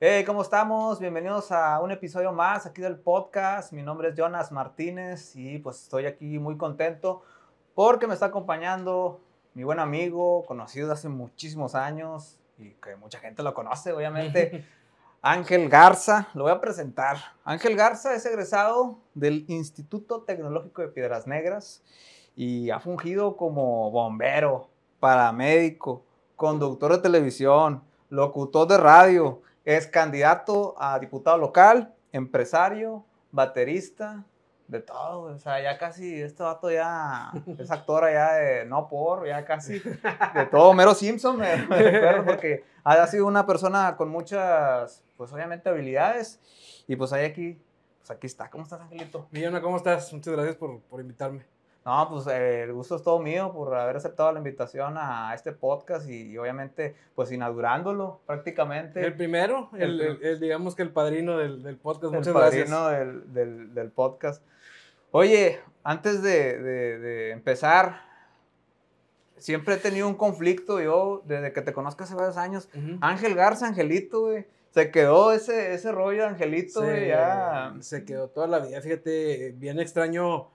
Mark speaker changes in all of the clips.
Speaker 1: Hey, ¿cómo estamos? Bienvenidos a un episodio más aquí del podcast. Mi nombre es Jonas Martínez y pues estoy aquí muy contento porque me está acompañando mi buen amigo, conocido de hace muchísimos años y que mucha gente lo conoce, obviamente, Ángel Garza. Lo voy a presentar. Ángel Garza es egresado del Instituto Tecnológico de Piedras Negras y ha fungido como bombero, paramédico, conductor de televisión, locutor de radio es candidato a diputado local, empresario, baterista, de todo. O sea, ya casi, este vato ya es actor ya de no por, ya casi de todo. Mero Simpson, me, recuerdo, porque ha sido una persona con muchas, pues obviamente, habilidades. Y pues ahí aquí, pues aquí está. ¿Cómo estás, Angelito?
Speaker 2: Millona, ¿cómo estás? Muchas gracias por, por invitarme.
Speaker 1: No, pues eh, el gusto es todo mío por haber aceptado la invitación a este podcast y, obviamente pues inaugurándolo prácticamente.
Speaker 2: El primero, el, digamos que el padrino del, del podcast.
Speaker 1: Muchas el padrino Del, del, del, podcast. Oye, antes de, de, empezar, siempre he tenido un conflicto yo desde que te conozco hace varios años. Ángel Garza, Angelito, güey. Se quedó ese, ese rollo de Angelito, güey, ya.
Speaker 2: Se quedó toda la vida, fíjate, bien extraño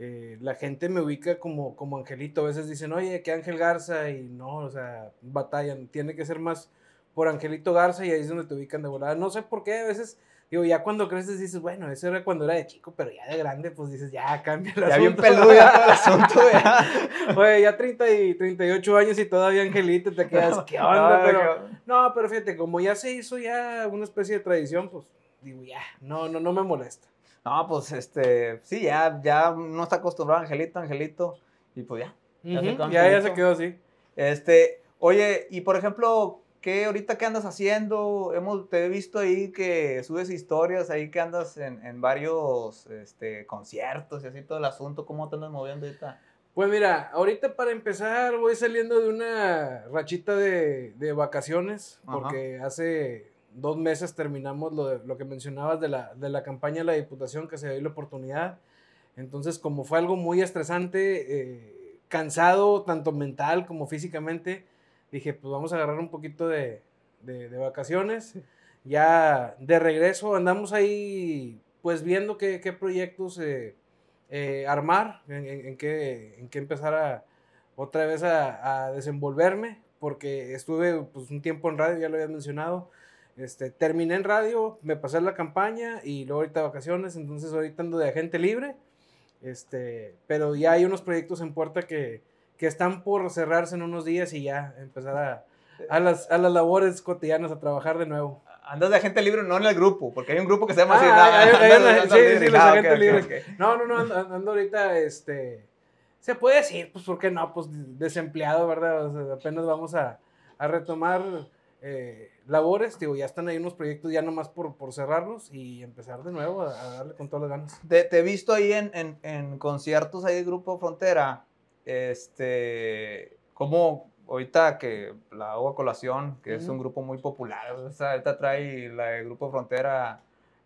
Speaker 2: eh, la gente me ubica como, como Angelito. A veces dicen, oye, que Ángel Garza, y no, o sea, batallan. Tiene que ser más por Angelito Garza y ahí es donde te ubican de volada. No sé por qué, a veces, digo, ya cuando creces dices, bueno, eso era cuando era de chico, pero ya de grande, pues dices, ya cambia el
Speaker 1: ya bien peludo ya todo el asunto, ya.
Speaker 2: Oye, ya 30 y 38 años y todavía Angelito, te quedas, ¿qué onda? pero, no, pero fíjate, como ya se hizo ya una especie de tradición, pues, digo, ya, no, no, no me molesta.
Speaker 1: No, pues este, sí, ya, ya no está acostumbrado Angelito, Angelito, y pues ya.
Speaker 2: Ya, ya, se quedó así.
Speaker 1: Este, oye, y por ejemplo, ¿qué ahorita qué andas haciendo? Hemos, te he visto ahí que subes historias ahí que andas en, en varios este, conciertos y así todo el asunto. ¿Cómo te andas moviendo ahorita?
Speaker 2: Pues mira, ahorita para empezar voy saliendo de una rachita de, de vacaciones, porque hace dos meses terminamos lo, de, lo que mencionabas de la, de la campaña de la Diputación, que se dio la oportunidad. Entonces, como fue algo muy estresante, eh, cansado, tanto mental como físicamente, dije, pues vamos a agarrar un poquito de, de, vacaciones. Ya de regreso andamos ahí, pues viendo qué, qué proyectos eh, eh, armar, en, en, qué, en qué empezar a, otra vez a, a desenvolverme, porque estuve pues, un tiempo en radio, ya lo había mencionado, este, terminé en radio, me pasé la campaña y luego ahorita vacaciones, entonces ahorita ando de agente libre. Este, pero ya hay unos proyectos en puerta que, que están por cerrarse en unos días y ya empezar a, a, las, a las labores cotidianas, a trabajar de nuevo.
Speaker 1: Andas de agente libre, no en el grupo, porque hay un grupo que se llama
Speaker 2: ah, así. libres. No, no, no, ando, ahorita, este, se puede decir, pues, ¿por qué no? Pues desempleado, ¿verdad? apenas vamos a, a retomar eh, labores, digo, ya están ahí unos proyectos ya nomás por, por cerrarlos y empezar de nuevo a, darle con todas las ganas.
Speaker 1: Te, he visto ahí en, en, en, conciertos ahí de Grupo Frontera, este, como ahorita que la Agua Colación, que es un grupo muy popular, o sea, ahorita trae la de Grupo Frontera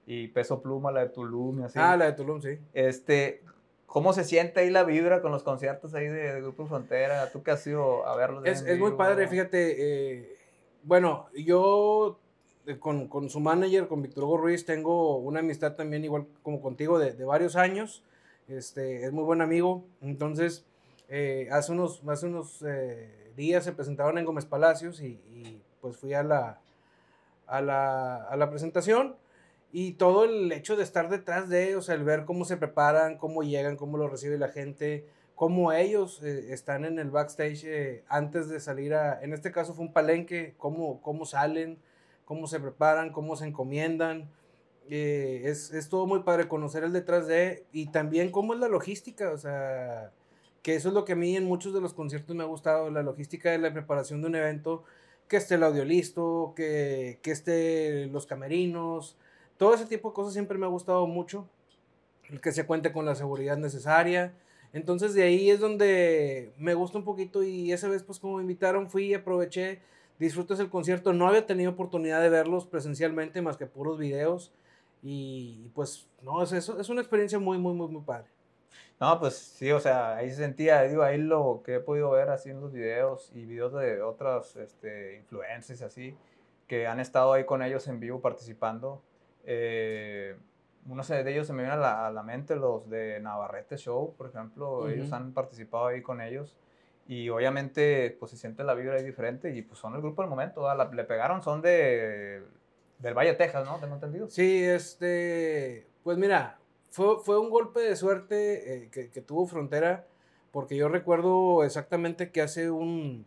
Speaker 1: y Peso Pluma, la de Tulum y así.
Speaker 2: Ah, la de Tulum, sí.
Speaker 1: Este, ¿Cómo se siente ahí la vibra con los conciertos ahí de, Grupo Frontera? ¿Tú que has ido a verlos?
Speaker 2: Es, es muy padre, fíjate, eh, bueno, yo eh, con, con, su manager, con Víctor Hugo Ruiz, tengo una amistad también igual como contigo de, de varios años. Este, es muy buen amigo. Entonces, eh, hace unos, hace unos eh, días se presentaron en Gómez Palacios y, y pues fui a la, a la, a la presentación y todo el hecho de estar detrás de ellos, el ver cómo se preparan, cómo llegan, cómo lo recibe la gente, cómo ellos eh, están en el backstage eh, antes de salir a, en este caso fue un palenque, cómo, cómo salen, cómo se preparan, cómo se encomiendan. Eh, es, es, todo muy padre conocer el detrás de, y también cómo es la logística, o sea, que eso es lo que a mí en muchos de los conciertos me ha gustado, la logística de la preparación de un evento, que esté el audio listo, que, que esté los camerinos, todo ese tipo de cosas siempre me ha gustado mucho, que se cuente con la seguridad necesaria, entonces de ahí es donde me gusta un poquito y esa vez pues como me invitaron fui, aproveché, disfrutas el concierto. No había tenido oportunidad de verlos presencialmente más que puros videos y pues no, es, es una experiencia muy, muy, muy, muy padre.
Speaker 1: No, pues sí, o sea, ahí se sentía, digo, ahí lo que he podido ver así en los videos y videos de otras este, influencers así, que han estado ahí con ellos en vivo participando. Eh, uno de ellos se me viene a la, mente, los de Navarrete Show, por ejemplo, ellos han participado ahí con ellos y obviamente pues se siente la vibra ahí diferente y pues son el grupo del momento, le pegaron, son de del Valle de Texas, ¿no? ¿Tengo entendido?
Speaker 2: Sí, este, pues mira, fue, fue un golpe de suerte eh, que, que, tuvo Frontera, porque yo recuerdo exactamente que hace un,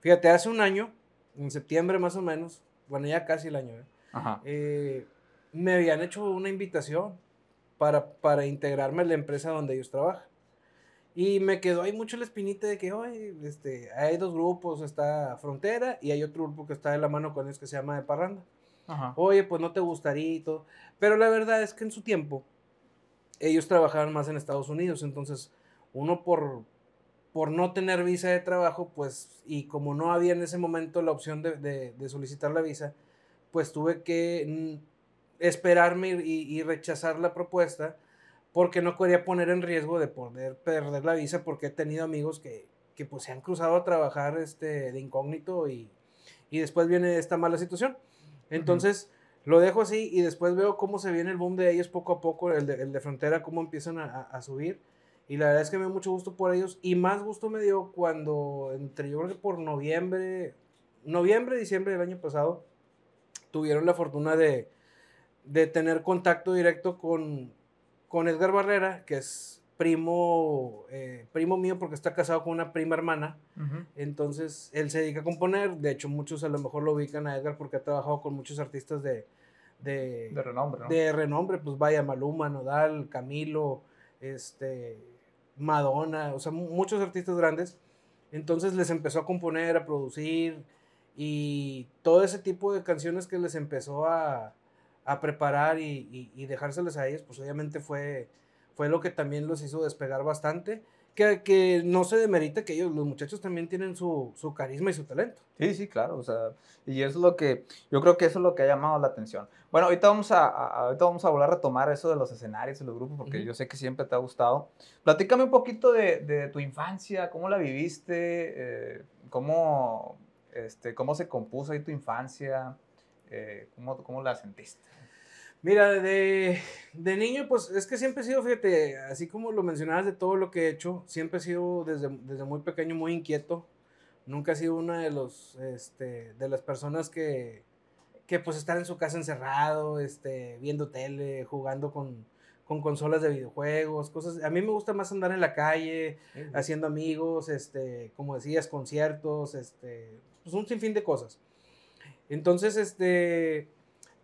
Speaker 2: fíjate, hace un año, en septiembre más o menos, bueno, ya casi el año, ¿eh? Ajá. Eh, me habían hecho una invitación para, para integrarme a la empresa donde ellos trabajan. Y me quedó ahí mucho la espinita de que, oye, este, hay dos grupos, está Frontera y hay otro grupo que está de la mano con ellos que se llama De Parranda. Oye, pues no te gustaría y todo. Pero la verdad es que en su tiempo ellos trabajaban más en Estados Unidos, entonces uno por, por no tener visa de trabajo, pues, y como no había en ese momento la opción de, de solicitar la visa, pues tuve que esperarme y, y, rechazar la propuesta porque no quería poner en riesgo de poder perder la visa porque he tenido amigos que, que pues se han cruzado a trabajar este, de incógnito y, y después viene esta mala situación. Entonces, lo dejo así y después veo cómo se viene el boom de ellos poco a poco, el de, el de frontera, cómo empiezan a, a, subir. Y la verdad es que me dio mucho gusto por ellos. Y más gusto me dio cuando, entre yo creo que por noviembre, noviembre, diciembre del año pasado, tuvieron la fortuna de, de tener contacto directo con, con Edgar Barrera, que es primo, eh, primo mío porque está casado con una prima hermana. Entonces, él se dedica a componer. De hecho, muchos a lo mejor lo ubican a Edgar porque ha trabajado con muchos artistas de...
Speaker 1: De, renombre, ¿no?
Speaker 2: De renombre, pues vaya, Maluma, Nodal, Camilo, este, Madonna, o sea, muchos artistas grandes. Entonces les empezó a componer, a producir y todo ese tipo de canciones que les empezó a, a preparar y, y, dejárselas a ellos, pues obviamente fue, fue lo que también los hizo despegar bastante. Que, que no se demerita que ellos, los muchachos también tienen su, su, carisma y su talento.
Speaker 1: Sí, sí, claro, o sea, y eso es lo que, yo creo que eso es lo que ha llamado la atención. Bueno, ahorita vamos a, ahorita vamos a volver a retomar eso de los escenarios y los grupos, porque yo sé que siempre te ha gustado. Platícame un poquito de, de tu infancia, cómo la viviste, eh, cómo, este, cómo se compuso ahí tu infancia, eh, ¿cómo, ¿cómo la sentiste?
Speaker 2: Mira, de, de, niño, pues es que siempre he sido, fíjate, así como lo mencionabas de todo lo que he hecho, siempre he sido desde, desde muy pequeño muy inquieto. Nunca he sido una de los, este, de las personas que, que pues estar en su casa encerrado, este, viendo tele, jugando con, con consolas de videojuegos, cosas. A mí me gusta más andar en la calle, haciendo amigos, este, como decías, conciertos, este, pues un sinfín de cosas. Entonces, este,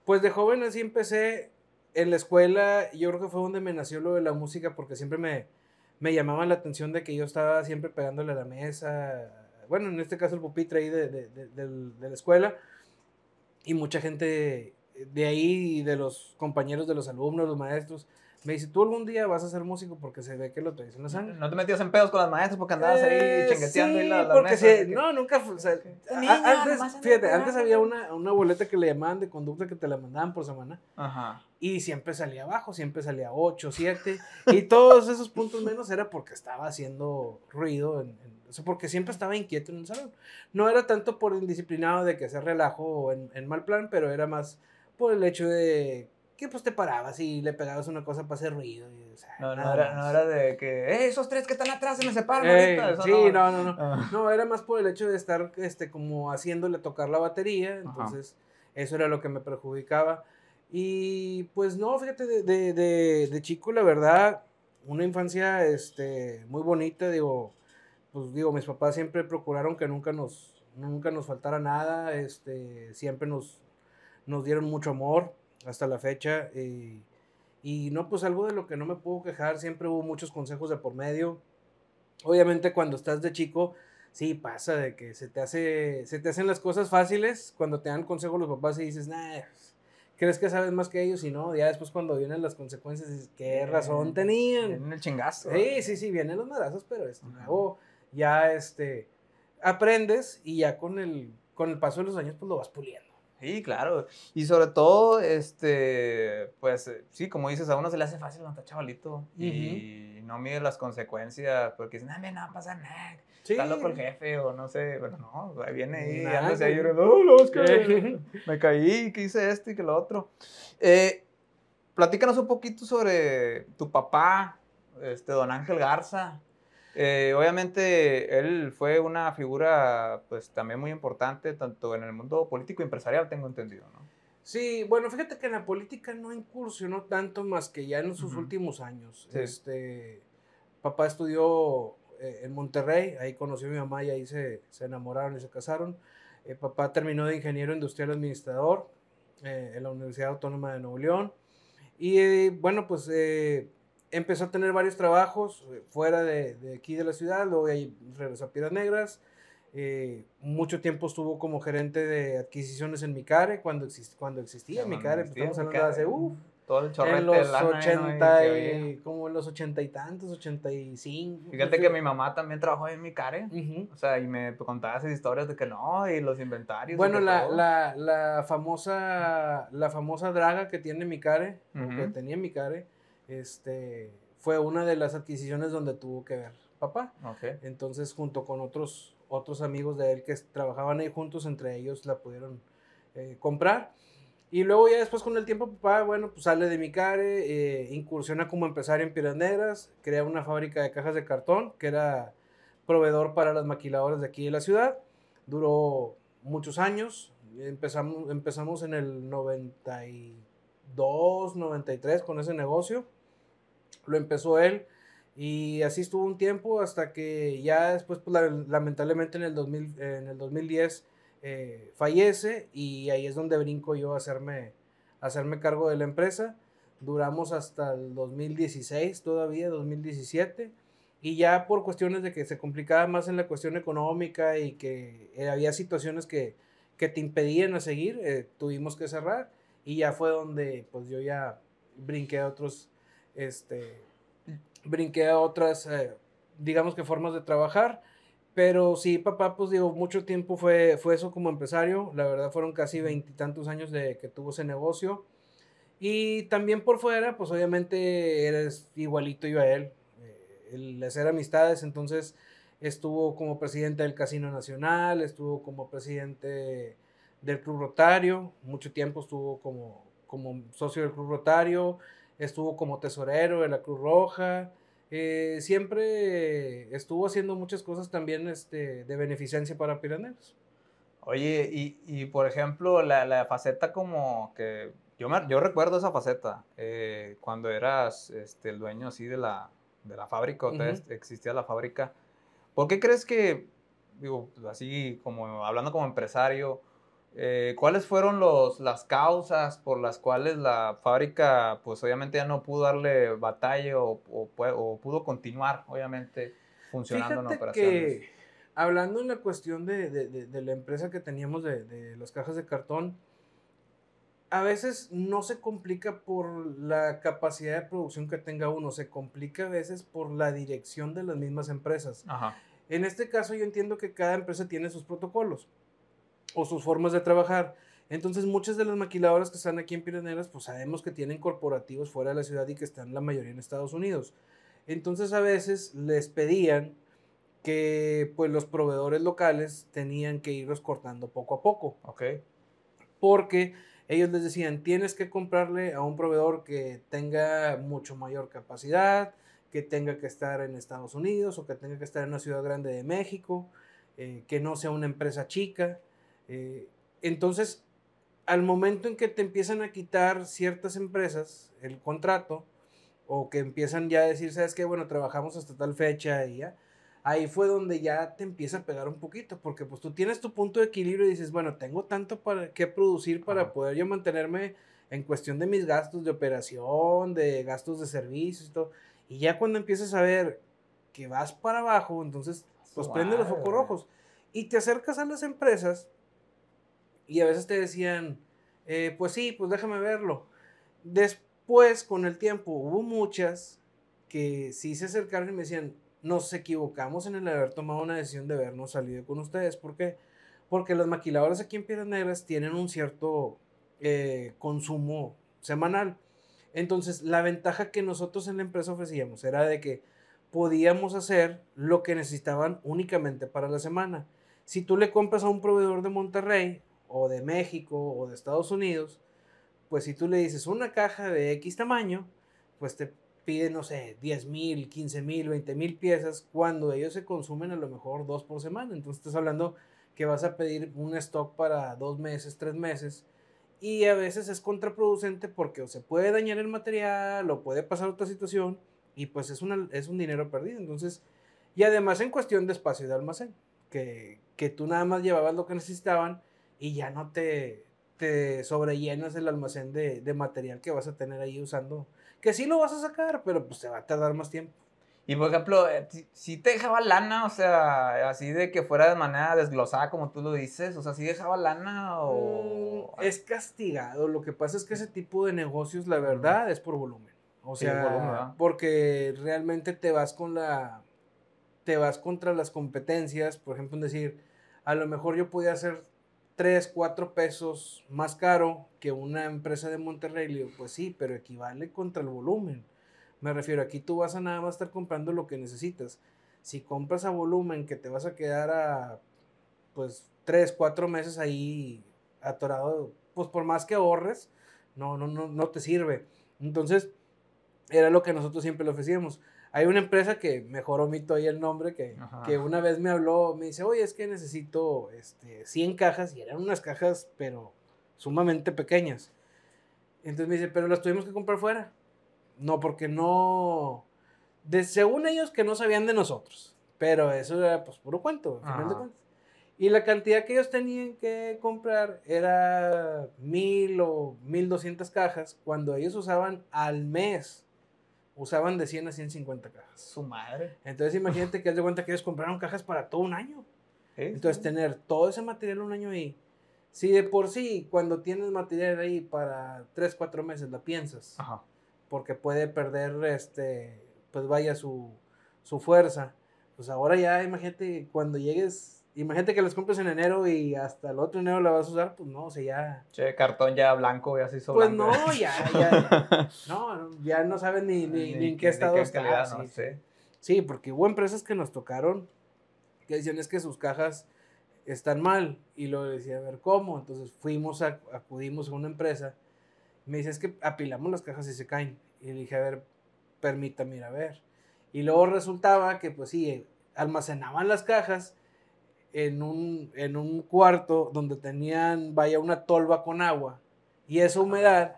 Speaker 2: pues de joven así empecé en la escuela, yo creo que fue donde me nació lo de la música, porque siempre me, me llamaba la atención de que yo estaba siempre pegándole a la mesa, bueno, en este caso el pupitre ahí de, de, de, de la escuela, y mucha gente de ahí, de los compañeros de los alumnos, los maestros, me dice, tú algún día vas a ser músico porque se ve que lo traes en la sangre.
Speaker 1: No te metías en pedos con las maestras porque andabas ahí eh, chingueteando
Speaker 2: sí, y la, porque sí, no, nunca, o sea, antes, fíjate, antes había una, una boleta que le llamaban de conducta que te la mandaban por semana. Ajá. Y siempre salía abajo, siempre salía 8, 7. y todos esos puntos menos era porque estaba haciendo ruido, en, o sea, porque siempre estaba inquieto en el salón. No era tanto por indisciplinado de que hacer relajo en, en mal plan, pero era más por el hecho de que pues te parabas y le pegabas una cosa para hacer ruido.
Speaker 1: no, no era, no era, de que, eh, esos tres que están atrás se me separan ahorita.
Speaker 2: sí, no, no, no. Ah. No, era más por el hecho de estar este, como haciéndole tocar la batería. Entonces, eso era lo que me perjudicaba. Y pues no, fíjate, de, de, de, de, chico, la verdad, una infancia este, muy bonita, digo, pues digo, mis papás siempre procuraron que nunca nos, nunca nos faltara nada, este, siempre nos, nos dieron mucho amor hasta la fecha. Eh, y no, pues algo de lo que no me puedo quejar, siempre hubo muchos consejos de por medio. Obviamente cuando estás de chico, sí pasa de que se te, hace, se te hacen las cosas fáciles cuando te dan consejos los papás y dices, nah, crees que sabes más que ellos y no, ya después cuando vienen las consecuencias dices, qué razón tenían.
Speaker 1: Vienen el chingazo.
Speaker 2: Sí, sí, sí, vienen los madrazos, pero esto, luego ya este, aprendes y ya con el, con el paso de los años pues lo vas puliendo.
Speaker 1: Sí, claro. Y sobre todo, este, pues eh, sí, como dices, a uno se le hace fácil no está chavalito y no mide las consecuencias porque dicen, no, no va a pasar nada. está loco el jefe o no sé, pero no, ahí viene ahí, andándose ahí, no, no, es que me caí, que hice esto y que lo otro. Eh, platícanos un poquito sobre tu papá, este, don Ángel Garza. Eh, obviamente él fue una figura pues también muy importante tanto en el mundo político y empresarial, tengo entendido, ¿no?
Speaker 2: Sí, bueno, fíjate que en la política no incursionó tanto más que ya en sus últimos años. Este, papá estudió eh, en Monterrey, ahí conoció a mi mamá y ahí se, se enamoraron y se casaron. Eh, papá terminó de ingeniero industrial administrador en la Universidad Autónoma de Nuevo León. Y bueno, pues empezó a tener varios trabajos eh, fuera de, de aquí de la ciudad, luego ahí regresó a Piedras Negras. Eh, mucho tiempo estuvo como gerente de adquisiciones en Micare, cuando, exist, cuando existía Micare, estamos hablando de hace, uff, todo el chorrete en los de 80 y, como en los ochenta y tantos, 85.
Speaker 1: Fíjate que mi mamá también trabajó en Micare, o sea, y me contaba esas historias de que no, y los inventarios.
Speaker 2: Bueno, la, la, la, famosa, la famosa draga que tiene Micare, que tenía Micare, este, fue una de las adquisiciones donde tuvo que ver papá. Entonces, junto con otros, otros amigos de él que trabajaban ahí juntos, entre ellos la pudieron eh, comprar. Y luego ya después con el tiempo, papá, bueno, pues sale de Micare, eh, incursiona como empresario en Piedras crea una fábrica de cajas de cartón, que era proveedor para las maquiladoras de aquí de la ciudad. Duró muchos años, empezamos, empezamos en el 92, 93 con ese negocio lo empezó él y así estuvo un tiempo hasta que ya después, pues, lamentablemente en el, 2000, en el 2010 eh, fallece y ahí es donde brinco yo a hacerme, hacerme cargo de la empresa. Duramos hasta el 2016 todavía, 2017. Y ya por cuestiones de que se complicaba más en la cuestión económica y que eh, había situaciones que, que, te impedían a seguir, eh, tuvimos que cerrar. Y ya fue donde pues yo ya brinqué a otros, este, brinqué a otras, eh, digamos que formas de trabajar. Pero sí, papá, pues digo, mucho tiempo fue, fue eso como empresario. La verdad fueron casi veintitantos años de que tuvo ese negocio. Y también por fuera, pues obviamente eres igualito yo a él. Eh, el hacer amistades, entonces estuvo como presidente del Casino Nacional, estuvo como presidente del Club Rotario, mucho tiempo estuvo como, como socio del Club Rotario, estuvo como tesorero de la Cruz Roja, eh, siempre estuvo haciendo muchas cosas también este, de beneficencia para piraneros.
Speaker 1: Oye, y, y por ejemplo, la, la, faceta como que yo, me, yo recuerdo esa faceta eh, cuando eras este, el dueño así de la, de la fábrica, o existía la fábrica. ¿Por qué crees que, digo, así como hablando como empresario, eh, ¿Cuáles fueron los, las causas por las cuales la fábrica, pues obviamente ya no pudo darle batalla o, o, pudo continuar, obviamente, funcionando
Speaker 2: en operaciones? Que, hablando en la cuestión de, de, de la empresa que teníamos de, las cajas de cartón, a veces no se complica por la capacidad de producción que tenga uno, se complica a veces por la dirección de las mismas empresas. Ajá. En este caso yo entiendo que cada empresa tiene sus protocolos o sus formas de trabajar. Entonces, muchas de las maquiladoras que están aquí en Pirineras, pues sabemos que tienen corporativos fuera de la ciudad y que están la mayoría en Estados Unidos. Entonces, a veces les pedían que pues los proveedores locales tenían que irlos cortando poco a poco.
Speaker 1: Ok.
Speaker 2: Porque ellos les decían, tienes que comprarle a un proveedor que tenga mucho mayor capacidad, que tenga que estar en Estados Unidos o que tenga que estar en una ciudad grande de México, eh, que no sea una empresa chica. Eh, entonces, al momento en que te empiezan a quitar ciertas empresas el contrato, o que empiezan ya a decir, sabes qué, bueno, trabajamos hasta tal fecha y ya, ahí fue donde ya te empieza a pegar un poquito, porque pues tú tienes tu punto de equilibrio y dices, bueno, tengo tanto para que producir para poder yo mantenerme en cuestión de mis gastos de operación, de gastos de servicios y todo. Y ya cuando empiezas a ver que vas para abajo, entonces pues prende los focos rojos. Y te acercas a las empresas y a veces te decían, eh, pues sí, pues déjame verlo. Después, con el tiempo, hubo muchas que sí se acercaron y me decían, nos equivocamos en el haber tomado una decisión de habernos salido con ustedes. ¿Por qué? Porque las maquiladoras aquí en Piedras Negras tienen un cierto eh, consumo semanal. Entonces, la ventaja que nosotros en la empresa ofrecíamos era de que podíamos hacer lo que necesitaban únicamente para la semana. Si tú le compras a un proveedor de Monterrey o de México o de Estados Unidos, pues si tú le dices una caja de X tamaño, pues te pide, no sé, 10 mil, 15 mil, 20 mil piezas, cuando ellos se consumen a lo mejor dos por semana. Entonces estás hablando que vas a pedir un stock para dos meses, tres meses. Y a veces es contraproducente porque se puede dañar el material o puede pasar otra situación y pues es, una, es un dinero perdido. Entonces, y además en cuestión de espacio de almacén, que, que tú nada más llevabas lo que necesitaban y ya no te, te sobrellenas el almacén de, de material que vas a tener ahí usando que sí lo vas a sacar, pero pues te va a tardar más tiempo.
Speaker 1: Y por ejemplo, eh, si te dejaba lana, o sea, así de que fuera de manera desglosada, como tú lo dices, o sea, si dejaba lana o...
Speaker 2: Mm, es castigado, lo que pasa es que ese tipo de negocios, la verdad, es por volumen. O sea, porque realmente te vas con la... Te vas contra las competencias, por ejemplo, en decir, a lo mejor yo podía hacer 3, 4 pesos más caro que una empresa de Monterrey. Le pues sí, pero equivale contra el volumen. Me refiero, aquí tú vas a nada más estar comprando lo que necesitas. Si compras a volumen que te vas a quedar a, pues, 3, 4 meses ahí atorado, pues por más que ahorres, no, no, no, no te sirve. Entonces, era lo que nosotros siempre le ofrecíamos. Hay una empresa que mejor omito ahí el nombre, que, que, una vez me habló, me dice, oye, es que necesito este, 100 cajas, y eran unas cajas, pero sumamente pequeñas. Entonces me dice, pero las tuvimos que comprar fuera. No, porque no... De, según ellos que no sabían de nosotros, pero eso era pues puro cuento, al final de cuentas. Y la cantidad que ellos tenían que comprar era mil o mil doscientas cajas, cuando ellos usaban al mes usaban de 100 a 150 cajas.
Speaker 1: Su madre.
Speaker 2: Entonces imagínate que haz de cuenta que ellos compraron cajas para todo un año. Entonces tener todo ese material un año ahí. Si de por sí, cuando tienes material ahí para 3, 4 meses, la piensas. Ajá. Porque puede perder, este, pues vaya su, su fuerza. Pues ahora ya imagínate cuando llegues Imagínate que los compres en enero y hasta el otro enero la vas a usar, pues no, o sea, ya.
Speaker 1: Che, cartón ya blanco, ya se hizo
Speaker 2: Pues no, ya, ya. no, ya no saben ni, ni, ni, en qué estado está. sí, sí. sí, porque hubo empresas que nos tocaron que decían es que sus cajas están mal. Y lo decía, a ver, ¿cómo? Entonces fuimos, a, acudimos a una empresa. Me dice, es que apilamos las cajas y se caen. Y le dije, a ver, permítame ir a ver. Y luego resultaba que, pues sí, almacenaban las cajas en un, en un cuarto donde tenían, vaya, una tolva con agua y esa humedad,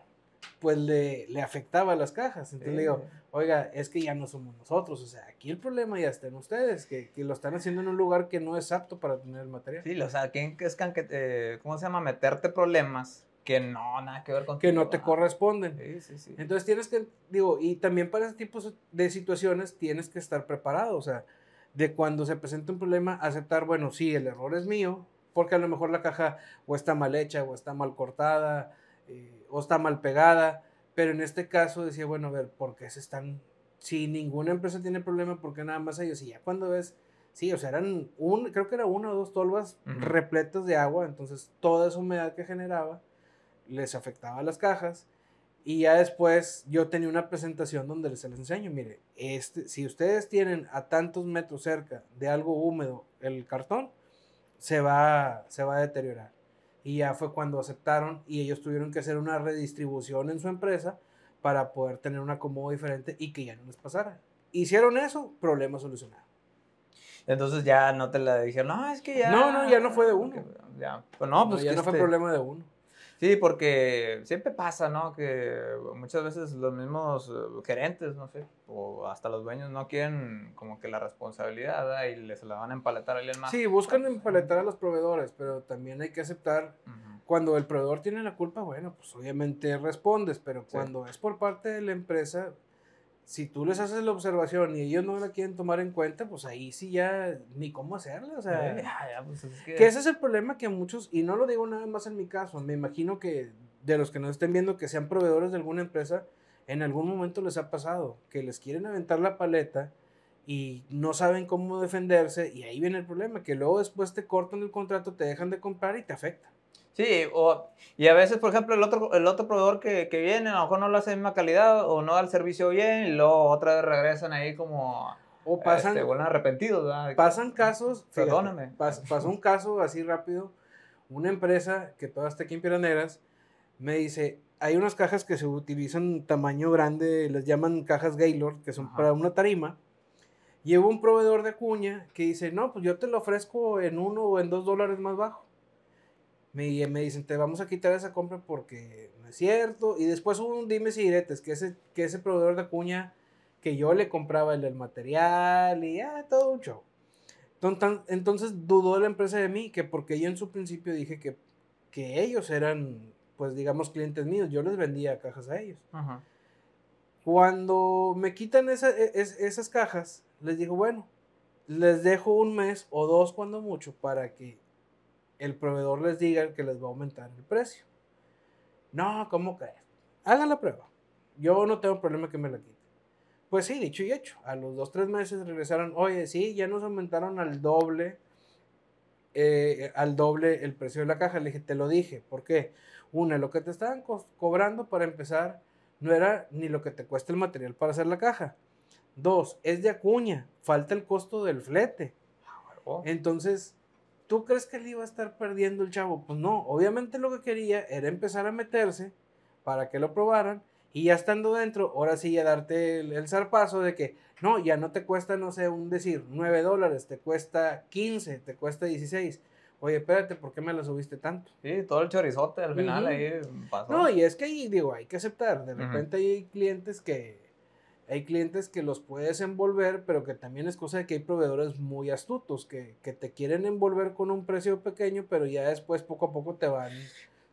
Speaker 2: pues le, le afectaba a las cajas. Entonces le digo, oiga, es que ya no somos nosotros, o sea, aquí el problema ya está en ustedes, que, que lo están haciendo en un lugar que no es apto para tener el material.
Speaker 1: Sí, o sea, ¿quién es que, eh, ¿cómo se llama? Meterte problemas que no, nada que ver con
Speaker 2: Que no te corresponden. Sí, sí, sí. Entonces tienes que, digo, y también para ese tipo de situaciones tienes que estar preparado, o sea, de cuando se presenta un problema, aceptar, bueno, sí, el error es mío, porque a lo mejor la caja o está mal hecha, o está mal cortada, eh, o está mal pegada, pero en este caso decía, bueno, a ver, ¿por qué se están, si ninguna empresa tiene problema, ¿por qué nada más ellos? Y ya cuando ves, sí, o sea, eran un, creo que era una o dos tolvas repletas de agua, entonces toda esa humedad que generaba les afectaba a las cajas y ya después yo tenía una presentación donde se les enseño, mire, este, si ustedes tienen a tantos metros cerca de algo húmedo el cartón, se va, se va a deteriorar. Y ya fue cuando aceptaron y ellos tuvieron que hacer una redistribución en su empresa para poder tener un acomodo diferente y que ya no les pasara. Hicieron eso, problema solucionado.
Speaker 1: Entonces ya no te la dijeron, no, es que ya...
Speaker 2: No, no, ya no fue de uno.
Speaker 1: Ya, pues no, pues
Speaker 2: ya no fue este problema de uno.
Speaker 1: Sí, porque siempre pasa, ¿no? Que muchas veces los mismos eh, gerentes, no sé, o hasta los dueños no quieren como que la responsabilidad y les la van a empaletar a alguien más.
Speaker 2: Sí, buscan empaletar a los proveedores, pero también hay que aceptar cuando el proveedor tiene la culpa, bueno, pues obviamente respondes, pero cuando es por parte de la empresa, si tú les haces la observación y ellos no la quieren tomar en cuenta, pues ahí sí ya ni cómo hacerle, o sea, pues que... ese es el problema que muchos, y no lo digo nada más en mi caso, me imagino que de los que nos estén viendo que sean proveedores de alguna empresa, en algún momento les ha pasado, que les quieren aventar la paleta y no saben cómo defenderse y ahí viene el problema, que luego después te cortan el contrato, te dejan de comprar y te afecta.
Speaker 1: Sí, o, y a veces, por ejemplo, el otro, el otro proveedor que, viene, a lo mejor no lo hace de misma calidad o no da el servicio bien y luego otra vez regresan ahí como...
Speaker 2: O pasan.
Speaker 1: Este, vuelven arrepentidos, ¿verdad?
Speaker 2: Pasan casos. fíjate,
Speaker 1: Perdóname.
Speaker 2: pas- pasó un caso así rápido. Una empresa que todavía está aquí en Piedras Negras me dice: hay unas cajas que se utilizan tamaño grande, les llaman cajas Gaylord, que son
Speaker 1: Ajá.
Speaker 2: para una tarima. Llevo un proveedor de cuña que dice: No, pues yo te lo ofrezco en uno o en dos dólares más bajo. Me, me dicen: Te vamos a quitar esa compra porque no es cierto. Y después hubo un dimes y diretes que ese, que ese proveedor de cuña que yo le compraba el, el material y ya, todo un show. Entonces dudó la empresa de mí, que porque yo en su principio dije que, que ellos eran, pues digamos, clientes míos, yo les vendía cajas a ellos.
Speaker 1: Ajá.
Speaker 2: Cuando me quitan esa- e- es- esas cajas, les digo, bueno, les dejo un mes o dos cuando mucho para que el proveedor les diga que les va a aumentar el precio. No, ¿cómo crees? Hagan la prueba. Yo no tengo problema que me la quiten. Pues sí, dicho y hecho. A los dos, tres meses regresaron, oye, sí, ya nos aumentaron al doble, eh, al doble el precio de la caja. Le dije, te lo dije. ¿Por qué? Una, lo que te estaban co- cobrando para empezar no era ni lo que te cuesta el material para hacer la caja. Dos, es de acuña, falta el costo del flete.
Speaker 1: Oh,
Speaker 2: Entonces, ¿tú crees que él iba a estar perdiendo el chavo? Pues no, obviamente lo que quería era empezar a meterse para que lo probaran y ya estando dentro, ahora sí ya darte el, el zarpazo de que no, ya no te cuesta, no sé, un decir, 9 dólares, te cuesta 15, te cuesta 16. Oye, espérate, ¿por qué me la subiste tanto?
Speaker 1: Sí, todo el chorizote al final
Speaker 2: Ujú.
Speaker 1: ahí pasó.
Speaker 2: No, y es que ahí, digo, hay que aceptar. De repente hay clientes que. Hay clientes que los puedes envolver, pero que también es cosa de que hay proveedores muy astutos que, que te quieren envolver con un precio pequeño, pero ya después poco a poco te van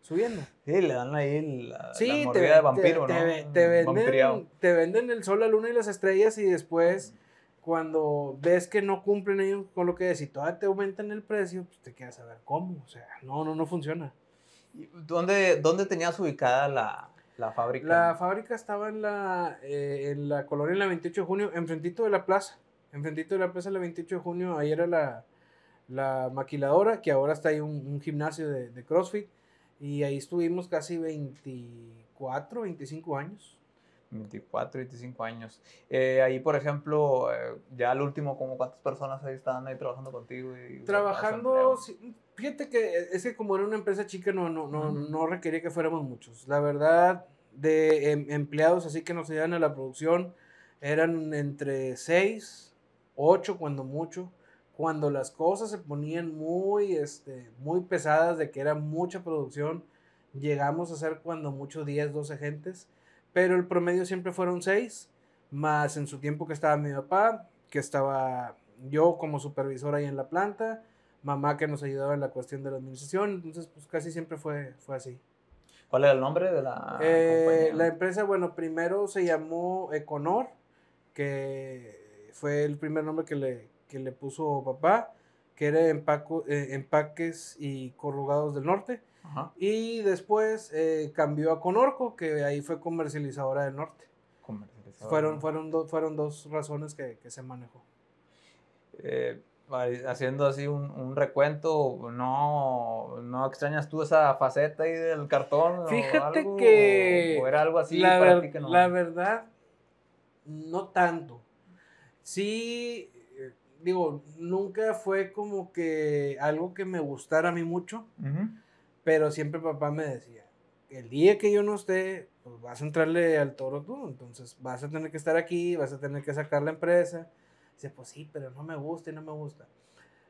Speaker 2: subiendo.
Speaker 1: Sí, le dan ahí la,
Speaker 2: Sí,
Speaker 1: la
Speaker 2: te,
Speaker 1: mordida de vampiro,
Speaker 2: te-
Speaker 1: ¿no?
Speaker 2: te te venden, te venden el sol, la luna y las estrellas y después cuando ves que no cumplen ellos con lo que es y todavía te aumentan el precio, pues te quedas a ver cómo. O sea, no, no, no funciona.
Speaker 1: ¿Y ¿Dónde, dónde tenías ubicada la, la fábrica?
Speaker 2: La fábrica estaba en la, eh, en la colonia en la 28 de junio, enfrentito de la plaza. Enfrentito de la plaza, la 28 de junio, ahí era la, la maquiladora, que ahora está ahí un, un gimnasio de, de CrossFit. Y ahí estuvimos casi 24, 25 años.
Speaker 1: 24, 25 años. Eh, ahí, por ejemplo, eh, ya al último, como ¿cuántas personas ahí estaban ahí trabajando contigo? Y,
Speaker 2: Trabajando, sí, fíjate que es que como era una empresa chica no, no, no, no requería que fuéramos muchos. La verdad, de em- empleados así que nos ayudan a la producción, eran entre 6, 8 cuando mucho. Cuando las cosas se ponían muy, este, muy pesadas, de que era mucha producción, llegamos a ser cuando mucho 10, 12 gentes, pero el promedio siempre fueron 6, más en su tiempo que estaba mi papá, que estaba yo como supervisor ahí en la planta, mamá que nos ayudaba en la cuestión de la administración, entonces pues casi siempre fue, fue así.
Speaker 1: ¿Cuál era el nombre de la
Speaker 2: Eh,
Speaker 1: compañía?
Speaker 2: la empresa, bueno, primero se llamó Econor, que fue el primer nombre que le, que le puso papá, que era empaco- eh, Empaques y Corrugados del Norte.
Speaker 1: Ajá,
Speaker 2: Y después eh, cambió a Conorco, que ahí fue comercializadora del norte. Fueron, fueron, do- fueron dos razones que, que se manejó.
Speaker 1: Eh, haciendo así un, un recuento, ¿no, ¿no extrañas tú esa faceta ahí del cartón? o
Speaker 2: Fíjate
Speaker 1: algo?
Speaker 2: que
Speaker 1: ¿O era algo así
Speaker 2: la,
Speaker 1: para
Speaker 2: ver-
Speaker 1: ti que no?
Speaker 2: la verdad, no tanto. Sí, eh, digo, nunca fue como que algo que me gustara a mí mucho,
Speaker 1: Ujú.
Speaker 2: Pero siempre papá me decía, el día que yo no esté, pues vas a entrarle al toro tú, entonces vas a tener que estar aquí, vas a tener que sacar la empresa. Dice, pues sí, pero no me gusta y no me gusta.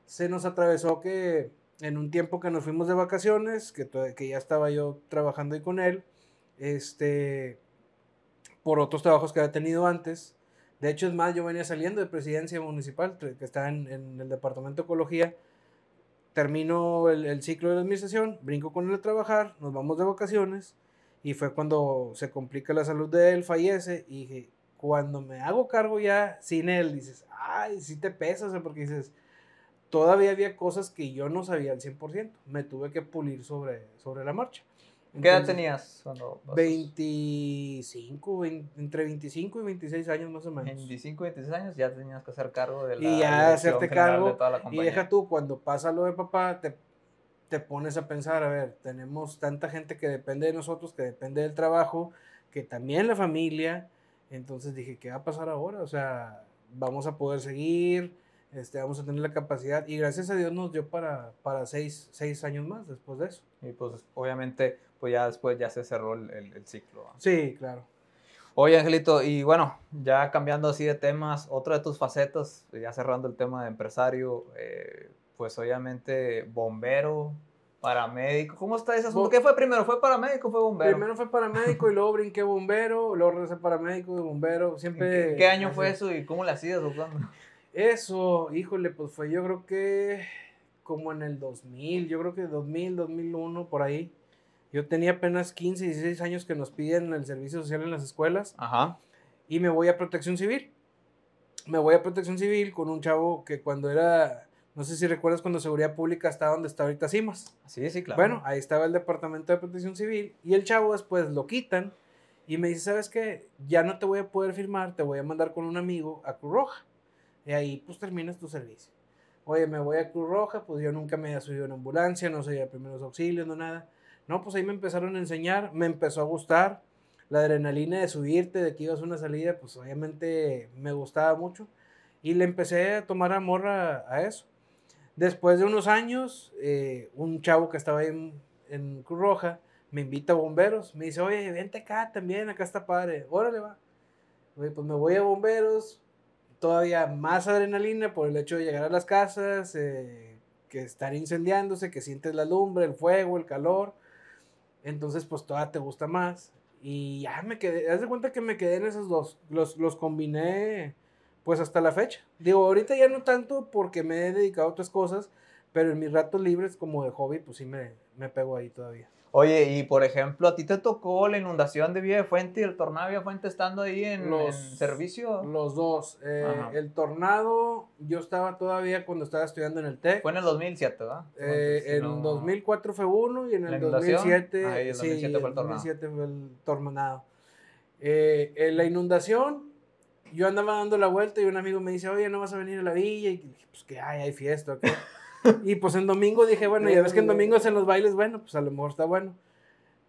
Speaker 2: Se nos atravesó que en un tiempo que nos fuimos de vacaciones, que, que ya estaba yo trabajando ahí con él, este, por otros trabajos que había tenido antes. De hecho, es más, yo venía saliendo de presidencia municipal, que está en, en el departamento de ecología. Termino el, el ciclo de la administración, brinco con él a trabajar, nos vamos de vacaciones y fue cuando se complica la salud de él, fallece y dije, cuando me hago cargo ya sin él, dices, ay, sí te pesa, o sea, porque dices, todavía había cosas que yo no sabía al 100%, me tuve que pulir sobre, sobre la marcha.
Speaker 1: ¿Qué edad
Speaker 2: Entonces,
Speaker 1: tenías cuando pasas?
Speaker 2: 25, vein- entre 25 y 26 años más o menos.
Speaker 1: 25, 26 años ya tenías que hacer cargo de la
Speaker 2: Y ya hacerte cargo,
Speaker 1: de toda la
Speaker 2: Y
Speaker 1: compañía.
Speaker 2: deja tú, cuando pasa lo de papá, te, te pones a pensar, a ver, tenemos tanta gente que depende de nosotros, que depende del trabajo, que también la familia. Entonces dije, ¿qué va a pasar ahora? O sea, vamos a poder seguir, este, vamos a tener la capacidad y gracias a Dios nos dio para, para seis, seis años más después de eso.
Speaker 1: Y pues obviamente, pues ya después ya se cerró el, el- el ciclo. ¿no?
Speaker 2: Sí, claro.
Speaker 1: Oye, Angelito, y bueno, ya cambiando así de temas, otra de tus facetas, ya cerrando el tema de empresario, eh, pues obviamente bombero, paramédico. ¿Cómo está ese asunto? ¿Qué fue primero? ¿Fue paramédico o fue bombero?
Speaker 2: Primero fue paramédico y luego brinqué bombero, luego regresé paramédico y bombero.
Speaker 1: ¿En
Speaker 2: Siempre.
Speaker 1: qué, qué año
Speaker 2: así.
Speaker 1: fue eso y cómo le hacías o cuándo?
Speaker 2: Eso, híjole, pues fue yo creo que como en el 2000, yo creo que 2000, 2001, por ahí. Yo tenía apenas 15, 16 años que nos piden el servicio social en las escuelas
Speaker 1: Ajá.
Speaker 2: y me voy a protección civil. Me voy a protección civil con un chavo que cuando era, no sé si recuerdas cuando seguridad pública estaba donde está ahorita CIMAS.
Speaker 1: Sí, sí, claro.
Speaker 2: Bueno, ahí estaba el departamento de protección civil y el chavo después lo quitan y me dice, ¿sabes qué? Ya no te voy a poder firmar, te voy a mandar con un amigo a Cruz Roja. Y ahí pues terminas tu servicio. Oye, me voy a Cruz Roja, pues yo nunca me había subido en ambulancia, no sabía primeros auxilios, no nada. No, pues ahí me empezaron a enseñar, me empezó a gustar. La adrenalina de subirte, de que ibas a una salida, pues obviamente me gustaba mucho. Y le empecé a tomar amor a, a eso. Después de unos años, eh, un chavo que estaba ahí en, en Cruz Roja me invita a bomberos. Me dice, oye, vente acá también, acá está padre. Órale, va. Oye, pues me voy a bomberos. Todavía más adrenalina por el hecho de llegar a las casas, eh, que estar incendiándose, que sientes la lumbre, el fuego, el calor. Entonces, pues todavía te gusta más. Y ya me quedé, haz de cuenta que me quedé en esos dos. Los, los combiné pues hasta la fecha. Digo, ahorita ya no tanto porque me he dedicado a otras cosas, pero en mis ratos libres como de hobby, pues sí me, me pego ahí todavía.
Speaker 1: Oye, y por ejemplo, ¿a ti te tocó la inundación de Villa de Fuente y el tornado de Villa de Fuente estando ahí en,
Speaker 2: Los-
Speaker 1: en servicio?
Speaker 2: Los dos. Eh, el tornado, yo estaba todavía cuando estaba estudiando en el TEC.
Speaker 1: Fue en el 2007, ¿verdad?
Speaker 2: Eh, en
Speaker 1: no-
Speaker 2: 2004 fue uno y en
Speaker 1: ¿La
Speaker 2: el
Speaker 1: inundación?
Speaker 2: 2007,
Speaker 1: Ah, el
Speaker 2: sí,
Speaker 1: 2007 fue el tornado.
Speaker 2: 2007 fue el tornado. Eh, en la inundación, yo andaba dando la vuelta y un amigo me dice, oye, ¿no vas a venir a la villa? Y dije, pues que hay, hay fiesta. ¿o qué?". y pues en domingo dije, bueno, ya ves que en domingo en los bailes, bueno, pues a lo mejor está bueno.